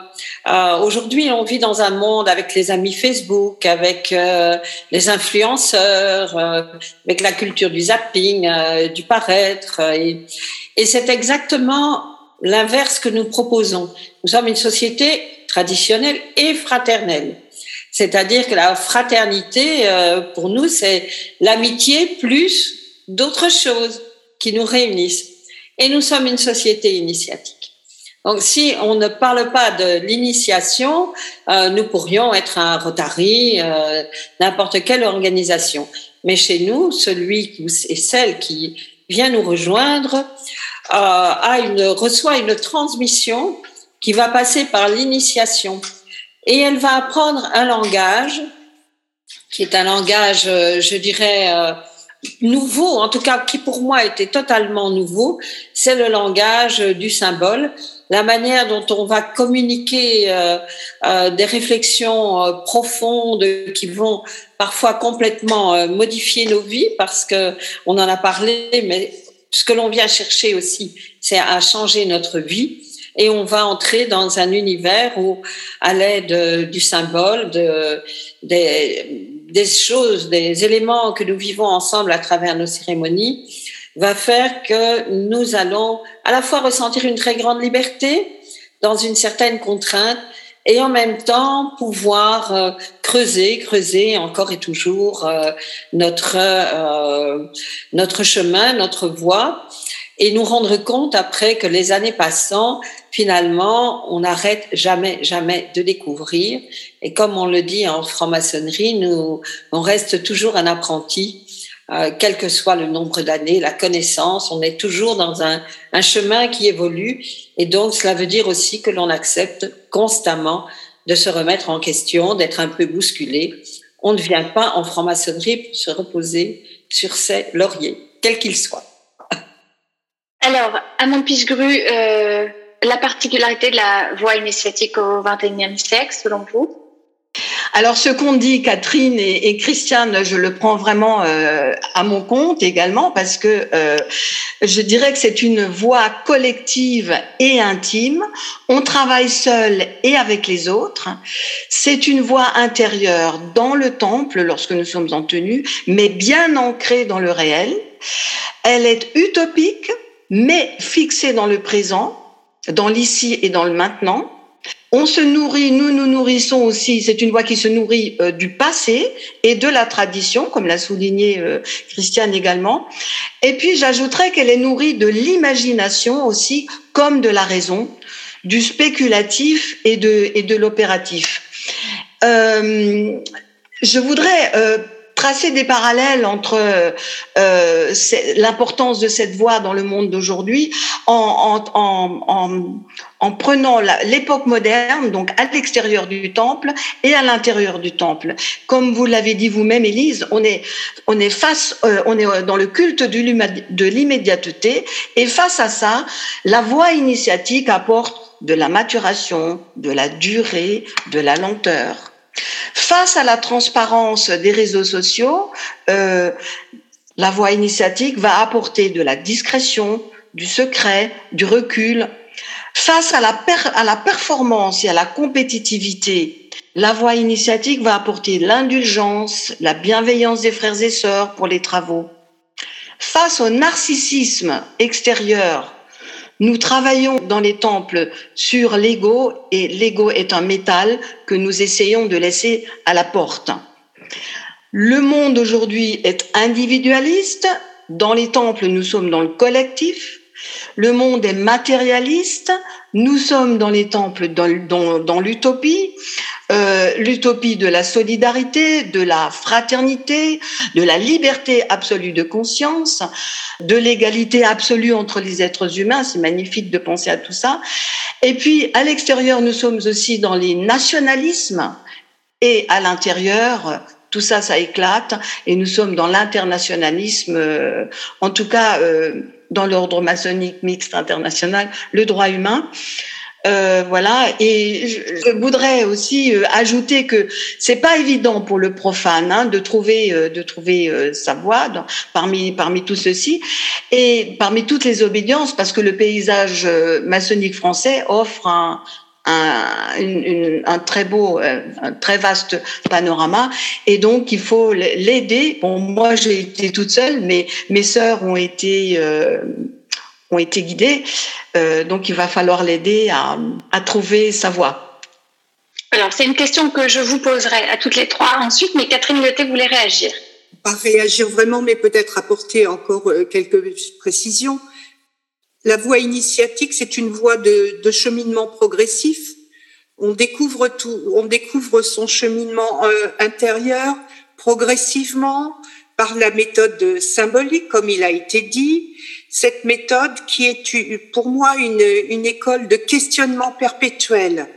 euh, aujourd'hui, on vit dans un monde avec les amis Facebook, avec euh, les influenceurs, euh, avec la culture du zapping, euh, du paraître. Et, et c'est exactement l'inverse que nous proposons. Nous sommes une société traditionnelle et fraternelle. C'est-à-dire que la fraternité, pour nous, c'est l'amitié plus d'autres choses qui nous réunissent. Et nous sommes une société initiatique. Donc, si on ne parle pas de l'initiation, euh, nous pourrions être un Rotary, euh, n'importe quelle organisation. Mais chez nous, celui et celle qui vient nous rejoindre euh, a une, reçoit une transmission qui va passer par l'initiation. Et elle va apprendre un langage qui est un langage, euh, je dirais, euh, nouveau, en tout cas qui pour moi était totalement nouveau, c'est le langage du symbole la manière dont on va communiquer euh, euh, des réflexions euh, profondes qui vont parfois complètement modifier nos vies parce que on en a parlé, mais ce que l'on vient chercher aussi, c'est à changer notre vie. Et on va entrer dans un univers où, à l'aide du symbole, de, des, des choses, des éléments que nous vivons ensemble à travers nos cérémonies, va faire que nous allons à la fois ressentir une très grande liberté dans une certaine contrainte et en même temps pouvoir euh, creuser, creuser encore et toujours euh, notre euh, notre chemin, notre voie, et nous rendre compte après que les années passant, finalement, on n'arrête jamais, jamais de découvrir. Et comme on le dit en franc-maçonnerie, nous, on reste toujours un apprenti euh, quel que soit le nombre d'années, la connaissance, on est toujours dans un, un, chemin qui évolue. Et donc, cela veut dire aussi que l'on accepte constamment de se remettre en question, d'être un peu bousculé. On ne vient pas en franc-maçonnerie pour se reposer sur ses lauriers, quels qu'ils soient. Alors, à Montpichegru, euh, la particularité de la voie initiatique au XXIe siècle, selon vous? Alors, ce qu'on dit, Catherine et, Christiane, je le prends vraiment euh, à mon compte également parce que euh, je dirais que c'est une voix collective et intime. On travaille seul et avec les autres. C'est une voix intérieure dans le temple lorsque nous sommes en tenue, mais bien ancrée dans le réel. Elle est utopique, mais fixée dans le présent, dans l'ici et dans le maintenant on se nourrit, nous nous nourrissons aussi, c'est une voix qui se nourrit euh, du passé et de la tradition, comme l'a souligné euh, Christiane également. Et puis j'ajouterais qu'elle est nourrie de l'imagination aussi, comme de la raison, du spéculatif et de, et de l'opératif. Euh, je voudrais tracer des parallèles entre euh, l'importance de cette voix dans le monde d'aujourd'hui en, en, en, en, prenant l'époque moderne, donc à l'extérieur du temple et à l'intérieur du temple. Comme vous l'avez dit vous-même, Élise, on est, on est face, euh, on est dans le culte de l'immédiateté et face à ça, la voix initiatique apporte de la maturation, de la durée, de la lenteur. Face à la transparence des réseaux sociaux, euh, la voie initiatique va apporter de la discrétion, du secret, du recul. Face à la, à la performance et à la compétitivité, la voie initiatique va apporter l'indulgence, la bienveillance des frères et sœurs pour les travaux. Face au narcissisme extérieur, nous travaillons dans les temples sur l'ego et l'ego est un métal que nous essayons de laisser à la porte. Le monde aujourd'hui est individualiste. Dans les temples, nous sommes dans le collectif. Le monde est matérialiste. Nous sommes dans les temples dans, l'utopie. Euh, l'utopie de la solidarité, de la fraternité, de la liberté absolue de conscience, de l'égalité absolue entre les êtres humains. C'est magnifique de penser à tout ça. Et puis, à l'extérieur, nous sommes aussi dans les nationalismes et à l'intérieur, tout ça, ça éclate et nous sommes dans l'internationalisme, euh, en tout cas euh, dans l'ordre maçonnique mixte international, le droit humain. Euh, voilà, et je, voudrais aussi euh, ajouter que c'est pas évident pour le profane hein, de trouver euh, de trouver sa voie parmi parmi tout ceci et parmi toutes les obédiences, parce que le paysage maçonnique français offre un, un, une, un, très beau, un très vaste panorama. Et donc, il faut l'aider. Bon, moi, j'ai été toute seule, mais mes sœurs ont été ont été guidés. Euh, donc, il va falloir l'aider à, à, trouver sa voie. Alors, c'est une question que je vous poserai à toutes les trois ensuite, mais Catherine Leté voulait réagir. Pas réagir vraiment, mais peut-être apporter encore euh, quelques précisions. La voie initiatique, c'est une voie de, de, cheminement progressif. On découvre tout, on découvre son cheminement euh, intérieur progressivement par la méthode symbolique, comme il a été dit, cette méthode qui est pour moi une, une école de questionnement perpétuel.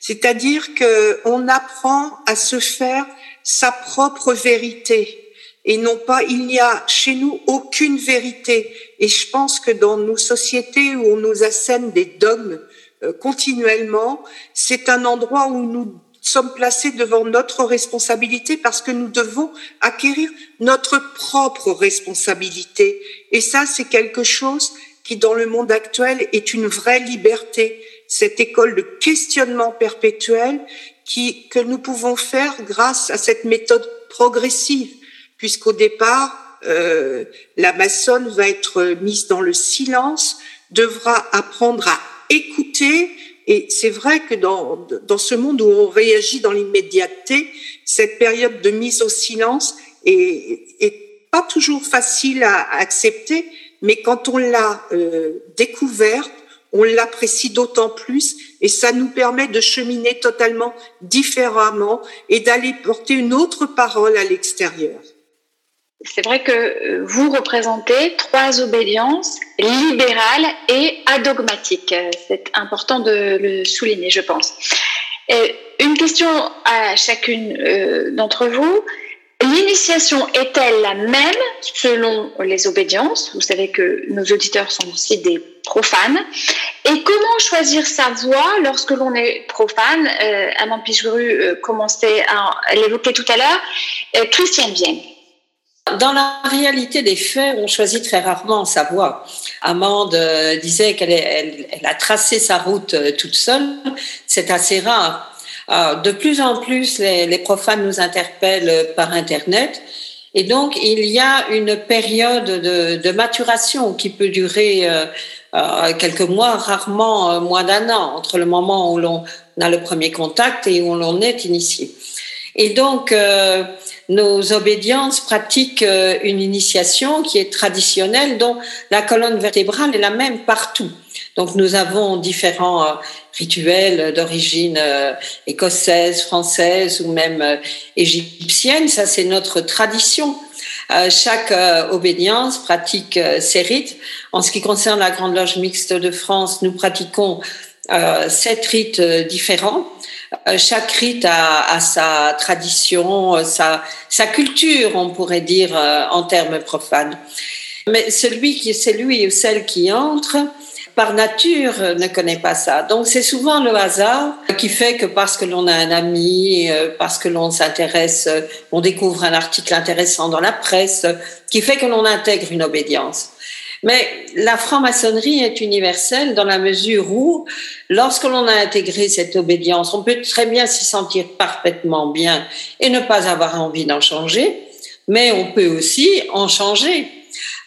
C'est-à-dire que on apprend à se faire sa propre vérité et non pas il n'y a chez nous aucune vérité. Et je pense que dans nos sociétés où on nous assène des dogmes euh, continuellement, c'est un endroit où nous sommes placés devant notre responsabilité parce que nous devons acquérir notre propre responsabilité. Et ça, c'est quelque chose qui, dans le monde actuel, est une vraie liberté. Cette école de questionnement perpétuel qui, que nous pouvons faire grâce à cette méthode progressive, puisqu'au départ, euh, la maçonne va être mise dans le silence, devra apprendre à écouter, et c'est vrai que dans, dans ce monde où on réagit dans l'immédiateté, cette période de mise au silence est, pas toujours facile à, accepter, mais quand on l'a euh, découverte, on l'apprécie d'autant plus et ça nous permet de cheminer totalement différemment et d'aller porter une autre parole à l'extérieur c'est vrai que euh, vous représentez trois obédiences libérales et adogmatiques. C'est important de le souligner, je pense. une question à chacune euh, d'entre vous. L'initiation est-elle la même selon les obédiences? Vous savez que nos auditeurs sont aussi des profanes. Et comment choisir sa voie lorsque l'on est profane? Euh, Amand Pichuru commençait à l'évoquer tout à l'heure. Christiane Vienne. Dans la réalité des faits, on choisit très rarement sa voie. Amande euh, disait qu'elle elle, a tracé sa route euh, toute seule. C'est assez rare. Euh, de plus en plus, les, profanes nous interpellent par Internet. Et donc, il y a une période de, maturation qui peut durer quelques mois, rarement moins d'un an, entre le moment où l'on a le premier contact et où l'on est initié. Et donc, nos obédiences pratiquent euh, une initiation qui est traditionnelle, dont la colonne vertébrale est la même partout. Donc nous avons différents euh, rituels d'origine euh, écossaise, française ou même égyptienne. Ça, c'est notre tradition. chaque obédience pratique ses rites. En ce qui concerne la Grande Loge mixte de France, nous pratiquons sept rites différents. Euh, chaque rite a, sa tradition, euh, sa, sa, culture, on pourrait dire euh, en termes profanes. Mais celui qui, celui ou celle qui entre, par nature, ne connaît pas ça. Donc c'est souvent le hasard qui fait que parce que l'on a un ami, parce que l'on s'intéresse, on découvre un article intéressant dans la presse, qui fait que l'on intègre une obédience. Mais la franc-maçonnerie est universelle dans la mesure où, lorsque l'on a intégré cette obédience, on peut très bien s'y sentir parfaitement bien et ne pas avoir envie d'en changer, mais on peut aussi en changer.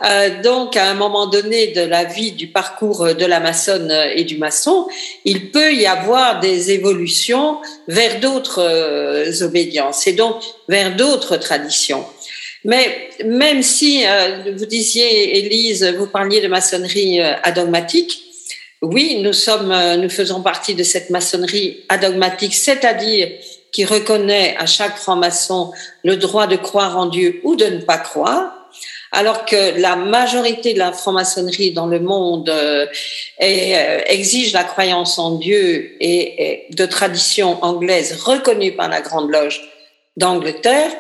Euh, donc, à un moment donné de la vie, du parcours de la maçonne et du maçon, il peut y avoir des évolutions vers d'autres euh, obédiences et donc vers d'autres traditions. Mais même si euh, vous disiez, Élise, vous parliez de maçonnerie euh, adogmatique, oui, nous sommes, euh, nous faisons partie de cette maçonnerie adogmatique, c'est-à-dire qui reconnaît à chaque franc-maçon le droit de croire en Dieu ou de ne pas croire, alors que la majorité de la franc-maçonnerie dans le monde exige la croyance en Dieu et de tradition anglaise reconnue par la Grande Loge d'Angleterre,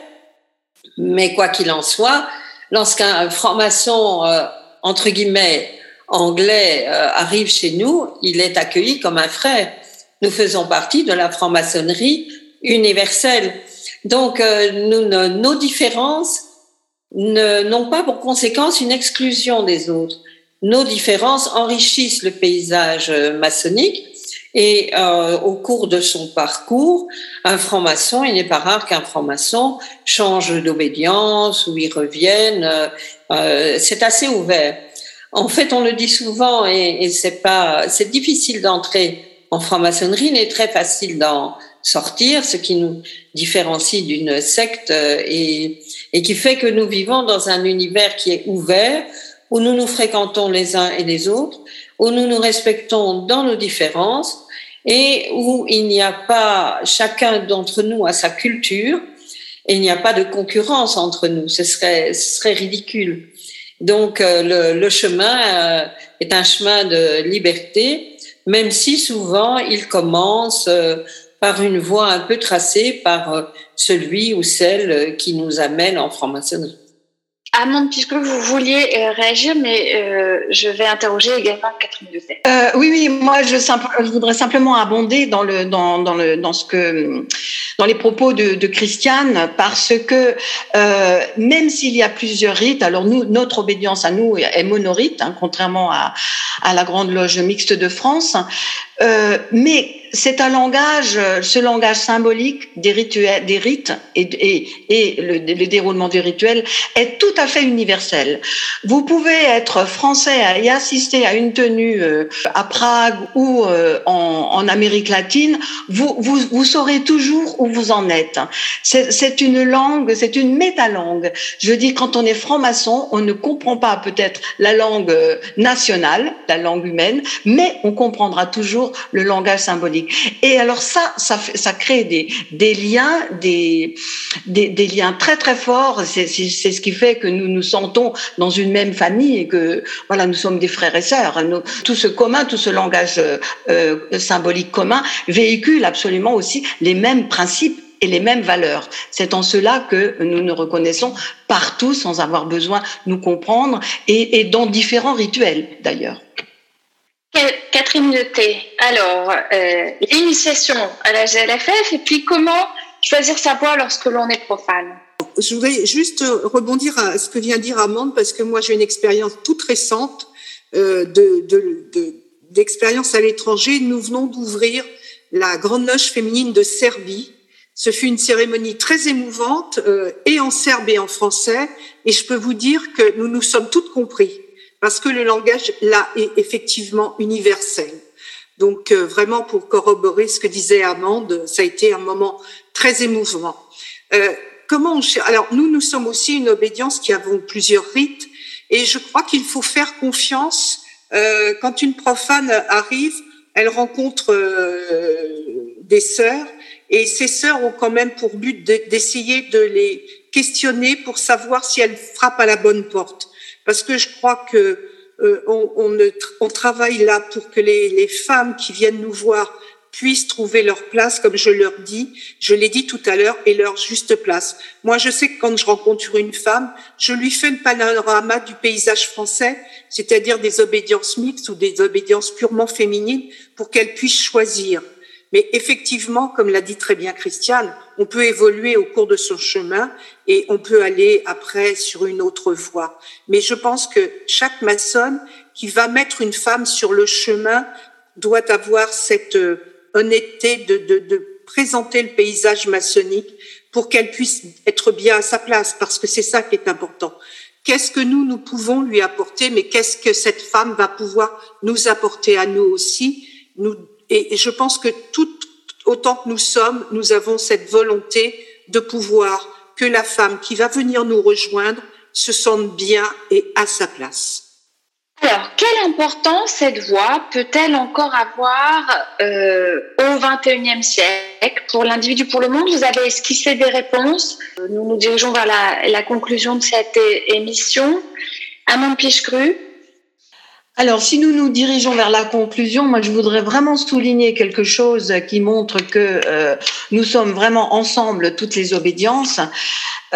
mais quoi qu'il en soit, lorsqu'un franc-maçon, euh, entre guillemets, anglais euh, arrive chez nous, il est accueilli comme un frère. Nous faisons partie de la franc-maçonnerie universelle. Donc, euh, nous, nos différences n'ont pas pour conséquence une exclusion des autres. Nos différences enrichissent le paysage maçonnique et euh, au cours de son parcours, un franc-maçon, il n'est pas rare qu'un franc-maçon change d'obédience ou y revienne. Euh, euh, c'est assez ouvert. En fait, on le dit souvent, et, et c'est pas, c'est difficile d'entrer en franc-maçonnerie, mais très facile d'en sortir, ce qui nous différencie d'une secte euh, et, et qui fait que nous vivons dans un univers qui est ouvert, où nous nous fréquentons les uns et les autres, où nous nous respectons dans nos différences et où il n'y a pas chacun d'entre nous a sa culture et il n'y a pas de concurrence entre nous. Ce serait, ce serait ridicule. Donc euh, le, le, chemin euh, est un chemin de liberté, même si souvent il commence euh, par une voie un peu tracée par celui ou celle qui nous amène en franc-maçonnerie. Amande, puisque vous vouliez euh, réagir, mais euh, je vais interroger également Catherine Dessay. Euh, oui, oui, moi je, voudrais simplement abonder dans les propos de, Christiane parce que euh, même s'il y a plusieurs rites, alors nous notre obédience à nous est monorite, hein, contrairement à la grande loge mixte de France, euh, mais c'est un langage, ce langage symbolique des rituels, des rites et, et, et le, le, déroulement des rituels est tout à fait universel. Vous pouvez être français et assister à une tenue euh, à Prague ou euh, en, en, Amérique latine, vous, vous, vous, saurez toujours où vous en êtes. C'est une langue, c'est une métalangue. Je dis, quand on est franc-maçon, on ne comprend pas peut-être la langue nationale, la langue humaine, mais on comprendra toujours le langage symbolique. Et alors ça, ça, crée des, liens, des, liens très très forts. C'est ce qui fait que nous nous sentons dans une même famille et que voilà, nous sommes des frères et sœurs. Tout ce commun, tout ce langage euh, symbolique commun véhicule absolument aussi les mêmes principes et les mêmes valeurs. C'est en cela que nous nous reconnaissons partout sans avoir besoin de nous comprendre et dans différents rituels d'ailleurs. Catherine Leté, alors, euh, l'initiation à la GLFF et puis comment choisir sa voie lorsque l'on est profane Je voudrais juste rebondir à ce que vient dire Amande parce que moi j'ai une expérience toute récente euh, d'expérience de, de, à l'étranger. Nous venons d'ouvrir la Grande Loge féminine de Serbie. Ce fut une cérémonie très émouvante euh, et en serbe et en français et je peux vous dire que nous nous sommes toutes compris parce que le langage là est effectivement universel. Donc euh, vraiment pour corroborer ce que disait Amande, ça a été un moment très émouvant. Euh, comment alors nous nous sommes aussi une obédience qui avons plusieurs rites et je crois qu'il faut faire confiance euh, quand une profane arrive, elle rencontre des sœurs et ces sœurs ont quand même pour but d'essayer de, de les questionner pour savoir si elles frappent à la bonne porte parce que je crois que euh, on, travaille là pour que les, les, femmes qui viennent nous voir puissent trouver leur place, comme je leur dis, je l'ai dit tout à l'heure, et leur juste place. Moi, je sais que quand je rencontre une femme, je lui fais le panorama du paysage français, c'est-à-dire des obédiences mixtes ou des obédiences purement féminines, pour qu'elle puisse choisir. Mais effectivement, comme l'a dit très bien Christiane, on peut évoluer au cours de son chemin et on peut aller après sur une autre voie. Mais je pense que chaque maçonne qui va mettre une femme sur le chemin doit avoir cette euh, honnêteté de, de, de présenter le paysage maçonnique pour qu'elle puisse être bien à sa place, parce que c'est ça qui est important. Qu'est-ce que nous, nous pouvons lui apporter, mais qu'est-ce que cette femme va pouvoir nous apporter à nous aussi? Nous et je pense que tout autant que nous sommes, nous avons cette volonté de pouvoir que la femme qui va venir nous rejoindre se sente bien et à sa place. Alors, quelle importance cette voix peut-elle encore avoir euh, au XXIe siècle pour l'individu, pour le monde? Vous avez esquissé des réponses. Nous nous dirigeons vers la, la conclusion de cette émission. Amand Pichecru, alors, si nous nous dirigeons vers la conclusion, moi, je voudrais vraiment souligner quelque chose qui montre que euh, nous sommes vraiment ensemble, toutes les obédiences.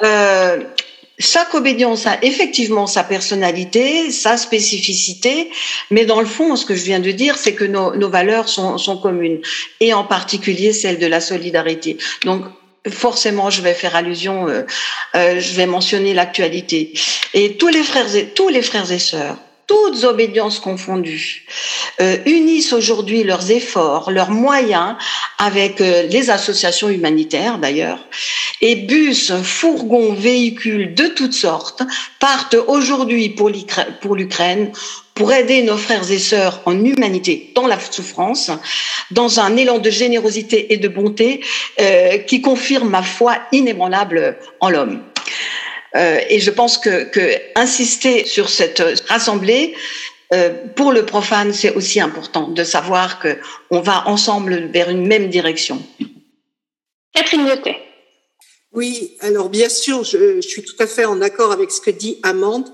Euh, chaque obédience a effectivement sa personnalité, sa spécificité, mais dans le fond, ce que je viens de dire, c'est que nos, nos valeurs sont, sont, communes, et en particulier celle de la solidarité. Donc, forcément, je vais faire allusion, euh, euh, je vais mentionner l'actualité. Et tous les frères et tous les frères et sœurs toutes obédiences confondues, euh, unissent aujourd'hui leurs efforts, leurs moyens avec euh, les associations humanitaires d'ailleurs, et bus, fourgons, véhicules de toutes sortes partent aujourd'hui pour l'Ukraine pour aider nos frères et sœurs en humanité dans la souffrance, dans un élan de générosité et de bonté euh, qui confirme ma foi inébranlable en l'homme. Euh, et je pense que, que, insister sur cette assemblée, euh, pour le profane, c'est aussi important de savoir que on va ensemble vers une même direction. Catherine Lyotet. Oui, alors bien sûr, je, je, suis tout à fait en accord avec ce que dit Amande,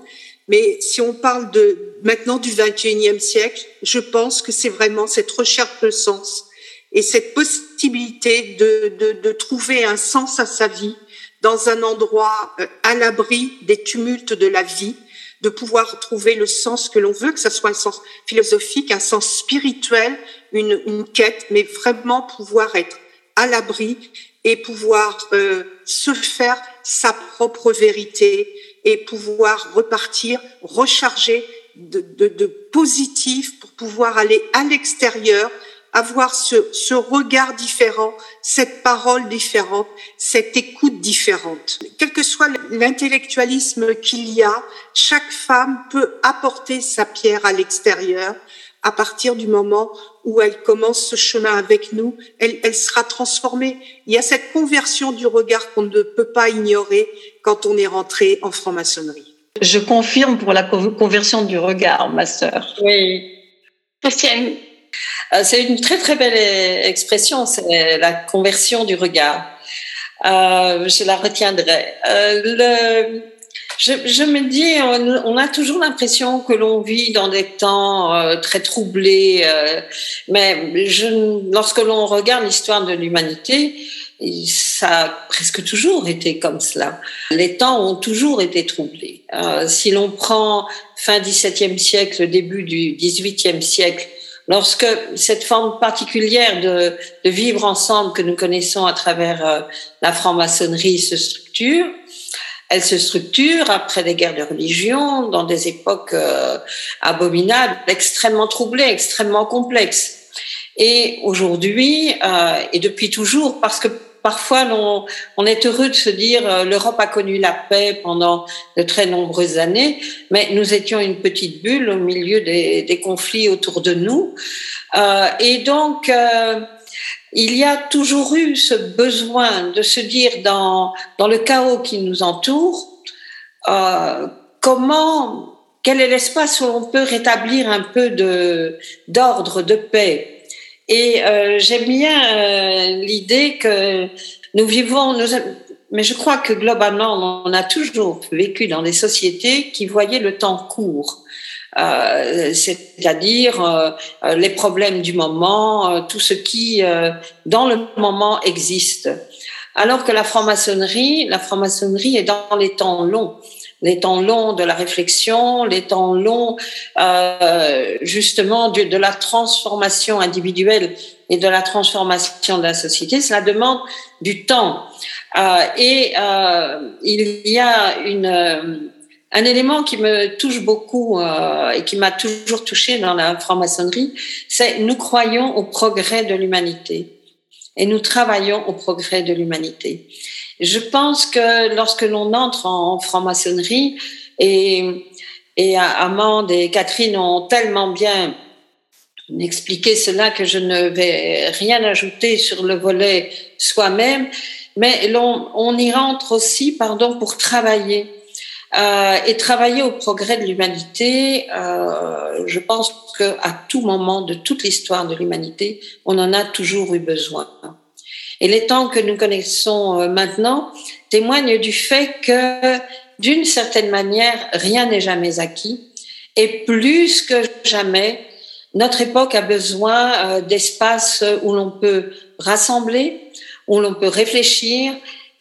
mais si on parle de maintenant du 21e siècle, je pense que c'est vraiment cette recherche de sens et cette possibilité de, de, de trouver un sens à sa vie dans un endroit euh, à l'abri des tumultes de la vie, de pouvoir trouver le sens que l'on veut, que ce soit un sens philosophique, un sens spirituel, une, une quête, mais vraiment pouvoir être à l'abri et pouvoir euh, se faire sa propre vérité et pouvoir repartir, recharger de, de, de positif pour pouvoir aller à l'extérieur avoir ce, ce, regard différent, cette parole différente, cette écoute différente. Quel que soit l'intellectualisme qu'il y a, chaque femme peut apporter sa pierre à l'extérieur. À partir du moment où elle commence ce chemin avec nous, elle, elle sera transformée. Il y a cette conversion du regard qu'on ne peut pas ignorer quand on est rentré en franc-maçonnerie. Je confirme pour la conversion du regard, ma sœur. Oui. Christiane, c'est une très très belle expression, c'est la conversion du regard. Euh, je la retiendrai. Euh, je, me dis, on, a toujours l'impression que l'on vit dans des temps euh, très troublés, euh, mais lorsque l'on regarde l'histoire de l'humanité, ça a presque toujours été comme cela. Les temps ont toujours été troublés. Euh, si l'on prend fin XVIIe siècle, début du XVIIIe siècle, Lorsque cette forme particulière de, de, vivre ensemble que nous connaissons à travers euh, la franc-maçonnerie se structure, elle se structure après des guerres de religion, dans des époques euh, abominables, extrêmement troublées, extrêmement complexes. Et aujourd'hui, euh, et depuis toujours, parce que parfois on, est heureux de se dire euh, l'Europe a connu la paix pendant de très nombreuses années, mais nous étions une petite bulle au milieu des, conflits autour de nous. Euh, et donc, euh, il y a toujours eu ce besoin de se dire dans, dans le chaos qui nous entoure, euh, comment, quel est l'espace où on peut rétablir un peu d'ordre, de paix et euh, j'aime bien euh, l'idée que nous vivons, nous, mais je crois que globalement, on a toujours vécu dans des sociétés qui voyaient le temps court. Euh, c'est-à-dire euh, les problèmes du moment, euh, tout ce qui dans le moment existe. Alors que la franc-maçonnerie, la franc-maçonnerie est dans les temps longs les temps longs de la réflexion, les temps longs euh, justement de, la transformation individuelle et de la transformation de la société. Cela demande du temps. Euh, et euh, il y a une, euh, un élément qui me touche beaucoup euh, et qui m'a toujours touché dans la franc-maçonnerie, c'est nous croyons au progrès de l'humanité et nous travaillons au progrès de l'humanité. Je pense que lorsque l'on entre en franc-maçonnerie, et, et Amande et Catherine ont tellement bien expliqué cela que je ne vais rien ajouter sur le volet soi-même, mais on, on y rentre aussi, pardon, pour travailler. Euh, et travailler au progrès de l'humanité, euh, je pense qu'à tout moment de toute l'histoire de l'humanité, on en a toujours eu besoin. Et les temps que nous connaissons euh, maintenant témoignent du fait que, d'une certaine manière, rien n'est jamais acquis. Et plus que jamais, notre époque a besoin euh, d'espaces où l'on peut rassembler, où l'on peut réfléchir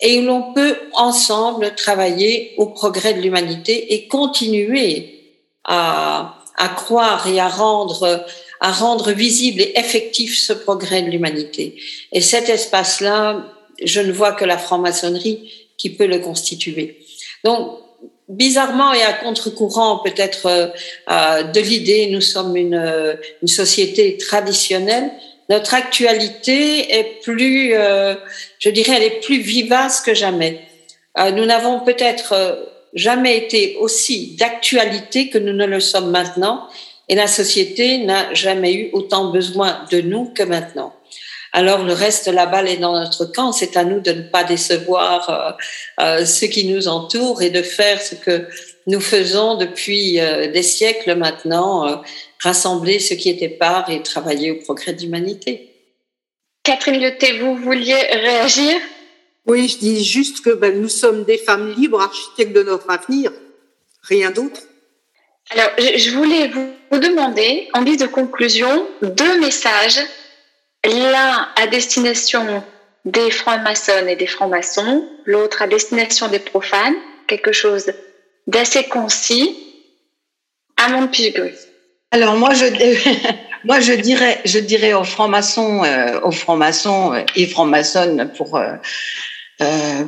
et où l'on peut ensemble travailler au progrès de l'humanité et continuer à, à croire et à rendre à rendre visible et effectif ce progrès de l'humanité. Et cet espace-là, je ne vois que la franc-maçonnerie qui peut le constituer. Donc, bizarrement et à contre-courant peut-être euh, euh, de l'idée, nous sommes euh, une, société traditionnelle. Notre actualité est plus, je dirais, elle est plus vivace que jamais. nous n'avons peut-être jamais été aussi d'actualité que nous ne le sommes maintenant, et la société n'a jamais eu autant besoin de nous que maintenant alors le reste, la balle est dans notre camp. C'est à nous de ne pas décevoir euh, euh, ceux qui nous entourent et de faire ce que nous faisons depuis euh, des siècles maintenant, rassembler ce qui était part et travailler au progrès de l'humanité. Catherine Leté, vous vouliez réagir? Oui, je dis juste que ben, nous sommes des femmes libres, architectes de notre avenir, rien d'autre. Alors, je voulais vous demander, en guise de conclusion, deux messages l'un à destination des francs-maçons et des francs-maçons, l'autre à destination des profanes, quelque chose d'assez concis. Amand Pigouis. Alors moi je dirais je aux francs-maçons euh, aux francs-maçons euh, et francs-maçonnes pour euh,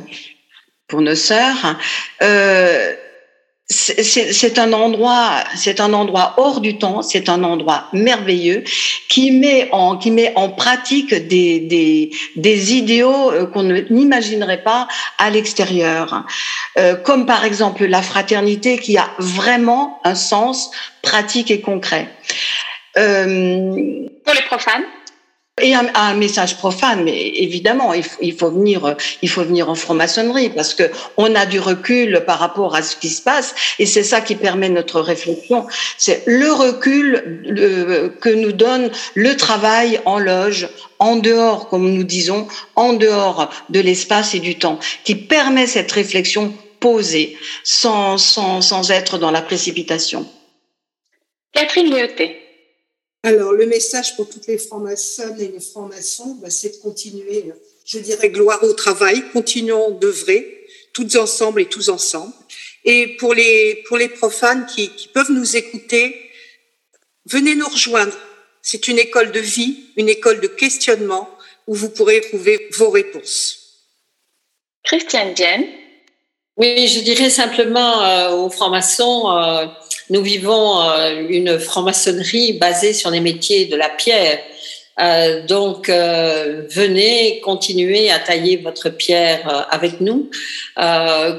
pour nos sœurs c'est un endroit, c'est un endroit hors du temps, c'est un endroit merveilleux qui met en qui met en pratique des des, des idéaux euh, qu'on n'imaginerait pas à l'extérieur, euh, comme par exemple la fraternité qui a vraiment un sens pratique et concret. Euh, Pour les profanes? Et un, message profane, mais évidemment, il, faut venir, il faut venir en franc-maçonnerie parce que on a du recul par rapport à ce qui se passe, et c'est ça qui permet notre réflexion. C'est le recul que nous donne le travail en loge, en dehors, comme nous disons, en dehors de l'espace et du temps, qui permet cette réflexion posée, sans, sans, sans être dans la précipitation. Catherine Lyoté. Alors, le message pour toutes les francs-maçonnes et les francs-maçons, bah, c'est de continuer, je dirais, gloire au travail, continuons d'œuvrer, toutes ensemble et tous ensemble. Et pour les, pour les profanes qui, qui peuvent nous écouter, venez nous rejoindre. C'est une école de vie, une école de questionnement où vous pourrez trouver vos réponses. Christiane Dienne. Oui, je dirais simplement euh, aux francs-maçons, euh, nous vivons euh, une franc-maçonnerie basée sur les métiers de la pierre. Euh, donc, euh, venez continuer à tailler votre pierre avec nous,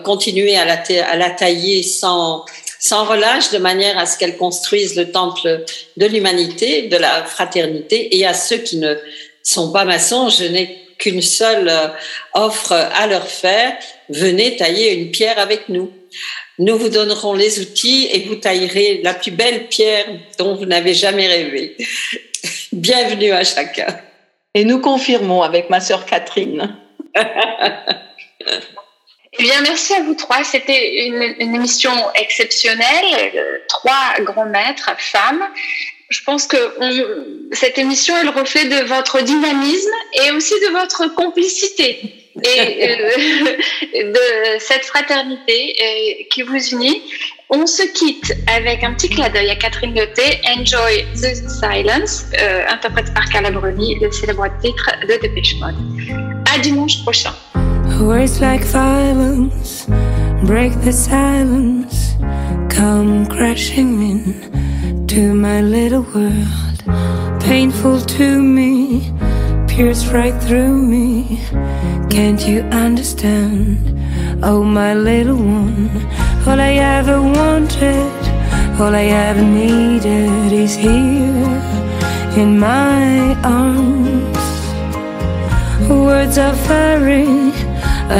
continuez à la, à la tailler sans, sans relâche, de manière à ce qu'elle construise le temple de l'humanité, de la fraternité, et à ceux qui ne sont pas maçons, je n'ai qu'une seule offre à leur faire, venez tailler une pierre avec nous. Nous vous donnerons les outils et vous taillerez la plus belle pierre dont vous n'avez jamais rêvé. Bienvenue à chacun. Et nous confirmons avec ma sœur Catherine. Eh bien, merci à vous trois. C'était une, émission exceptionnelle. Trois grands maîtres, femmes. Je pense que cette émission est le reflet de votre dynamisme et aussi de votre complicité et euh, de cette fraternité euh, qui vous unit. On se quitte avec un petit clin d'œil à Catherine Gauthier, Enjoy the Silence, euh, interprété par Carla Bruni, le célèbre titre de Dépêche Mode. À dimanche prochain. Words like violence break the silence, come crashing in to my little world, painful to me. pierce right through me. Can't you understand? Oh, my little one, all I ever wanted, all I ever needed is here in my arms. Words are very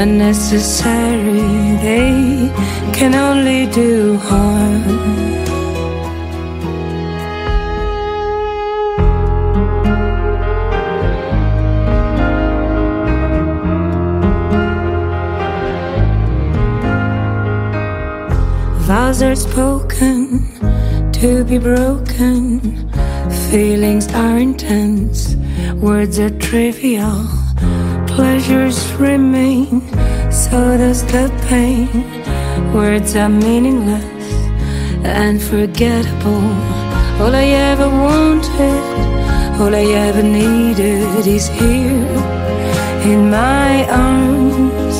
unnecessary, they can only do harm. Vows are spoken to be broken. Feelings are intense. Words are trivial. Pleasures remain so does the pain. Words are meaningless and forgettable. All I ever wanted, all I ever needed is here in my arms.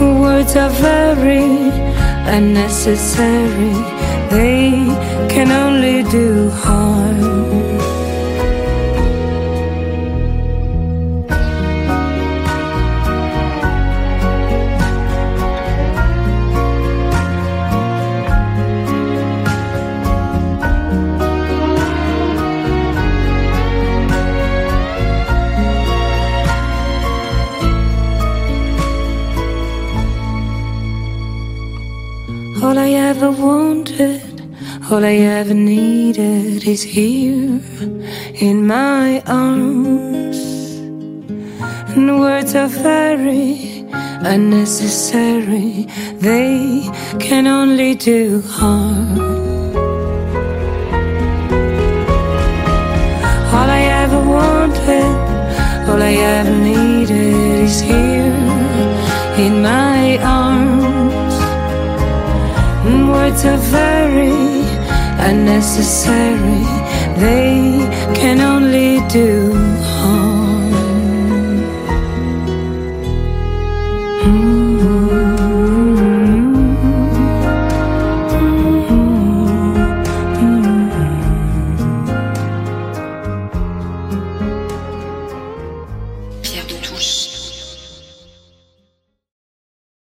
Words are very unnecessary, they can only do harm. All I ever needed is here in my arms. And words are very unnecessary, they can only do harm. All I ever wanted, all I ever needed is here in my arms. And words are very unnecessary, they can only do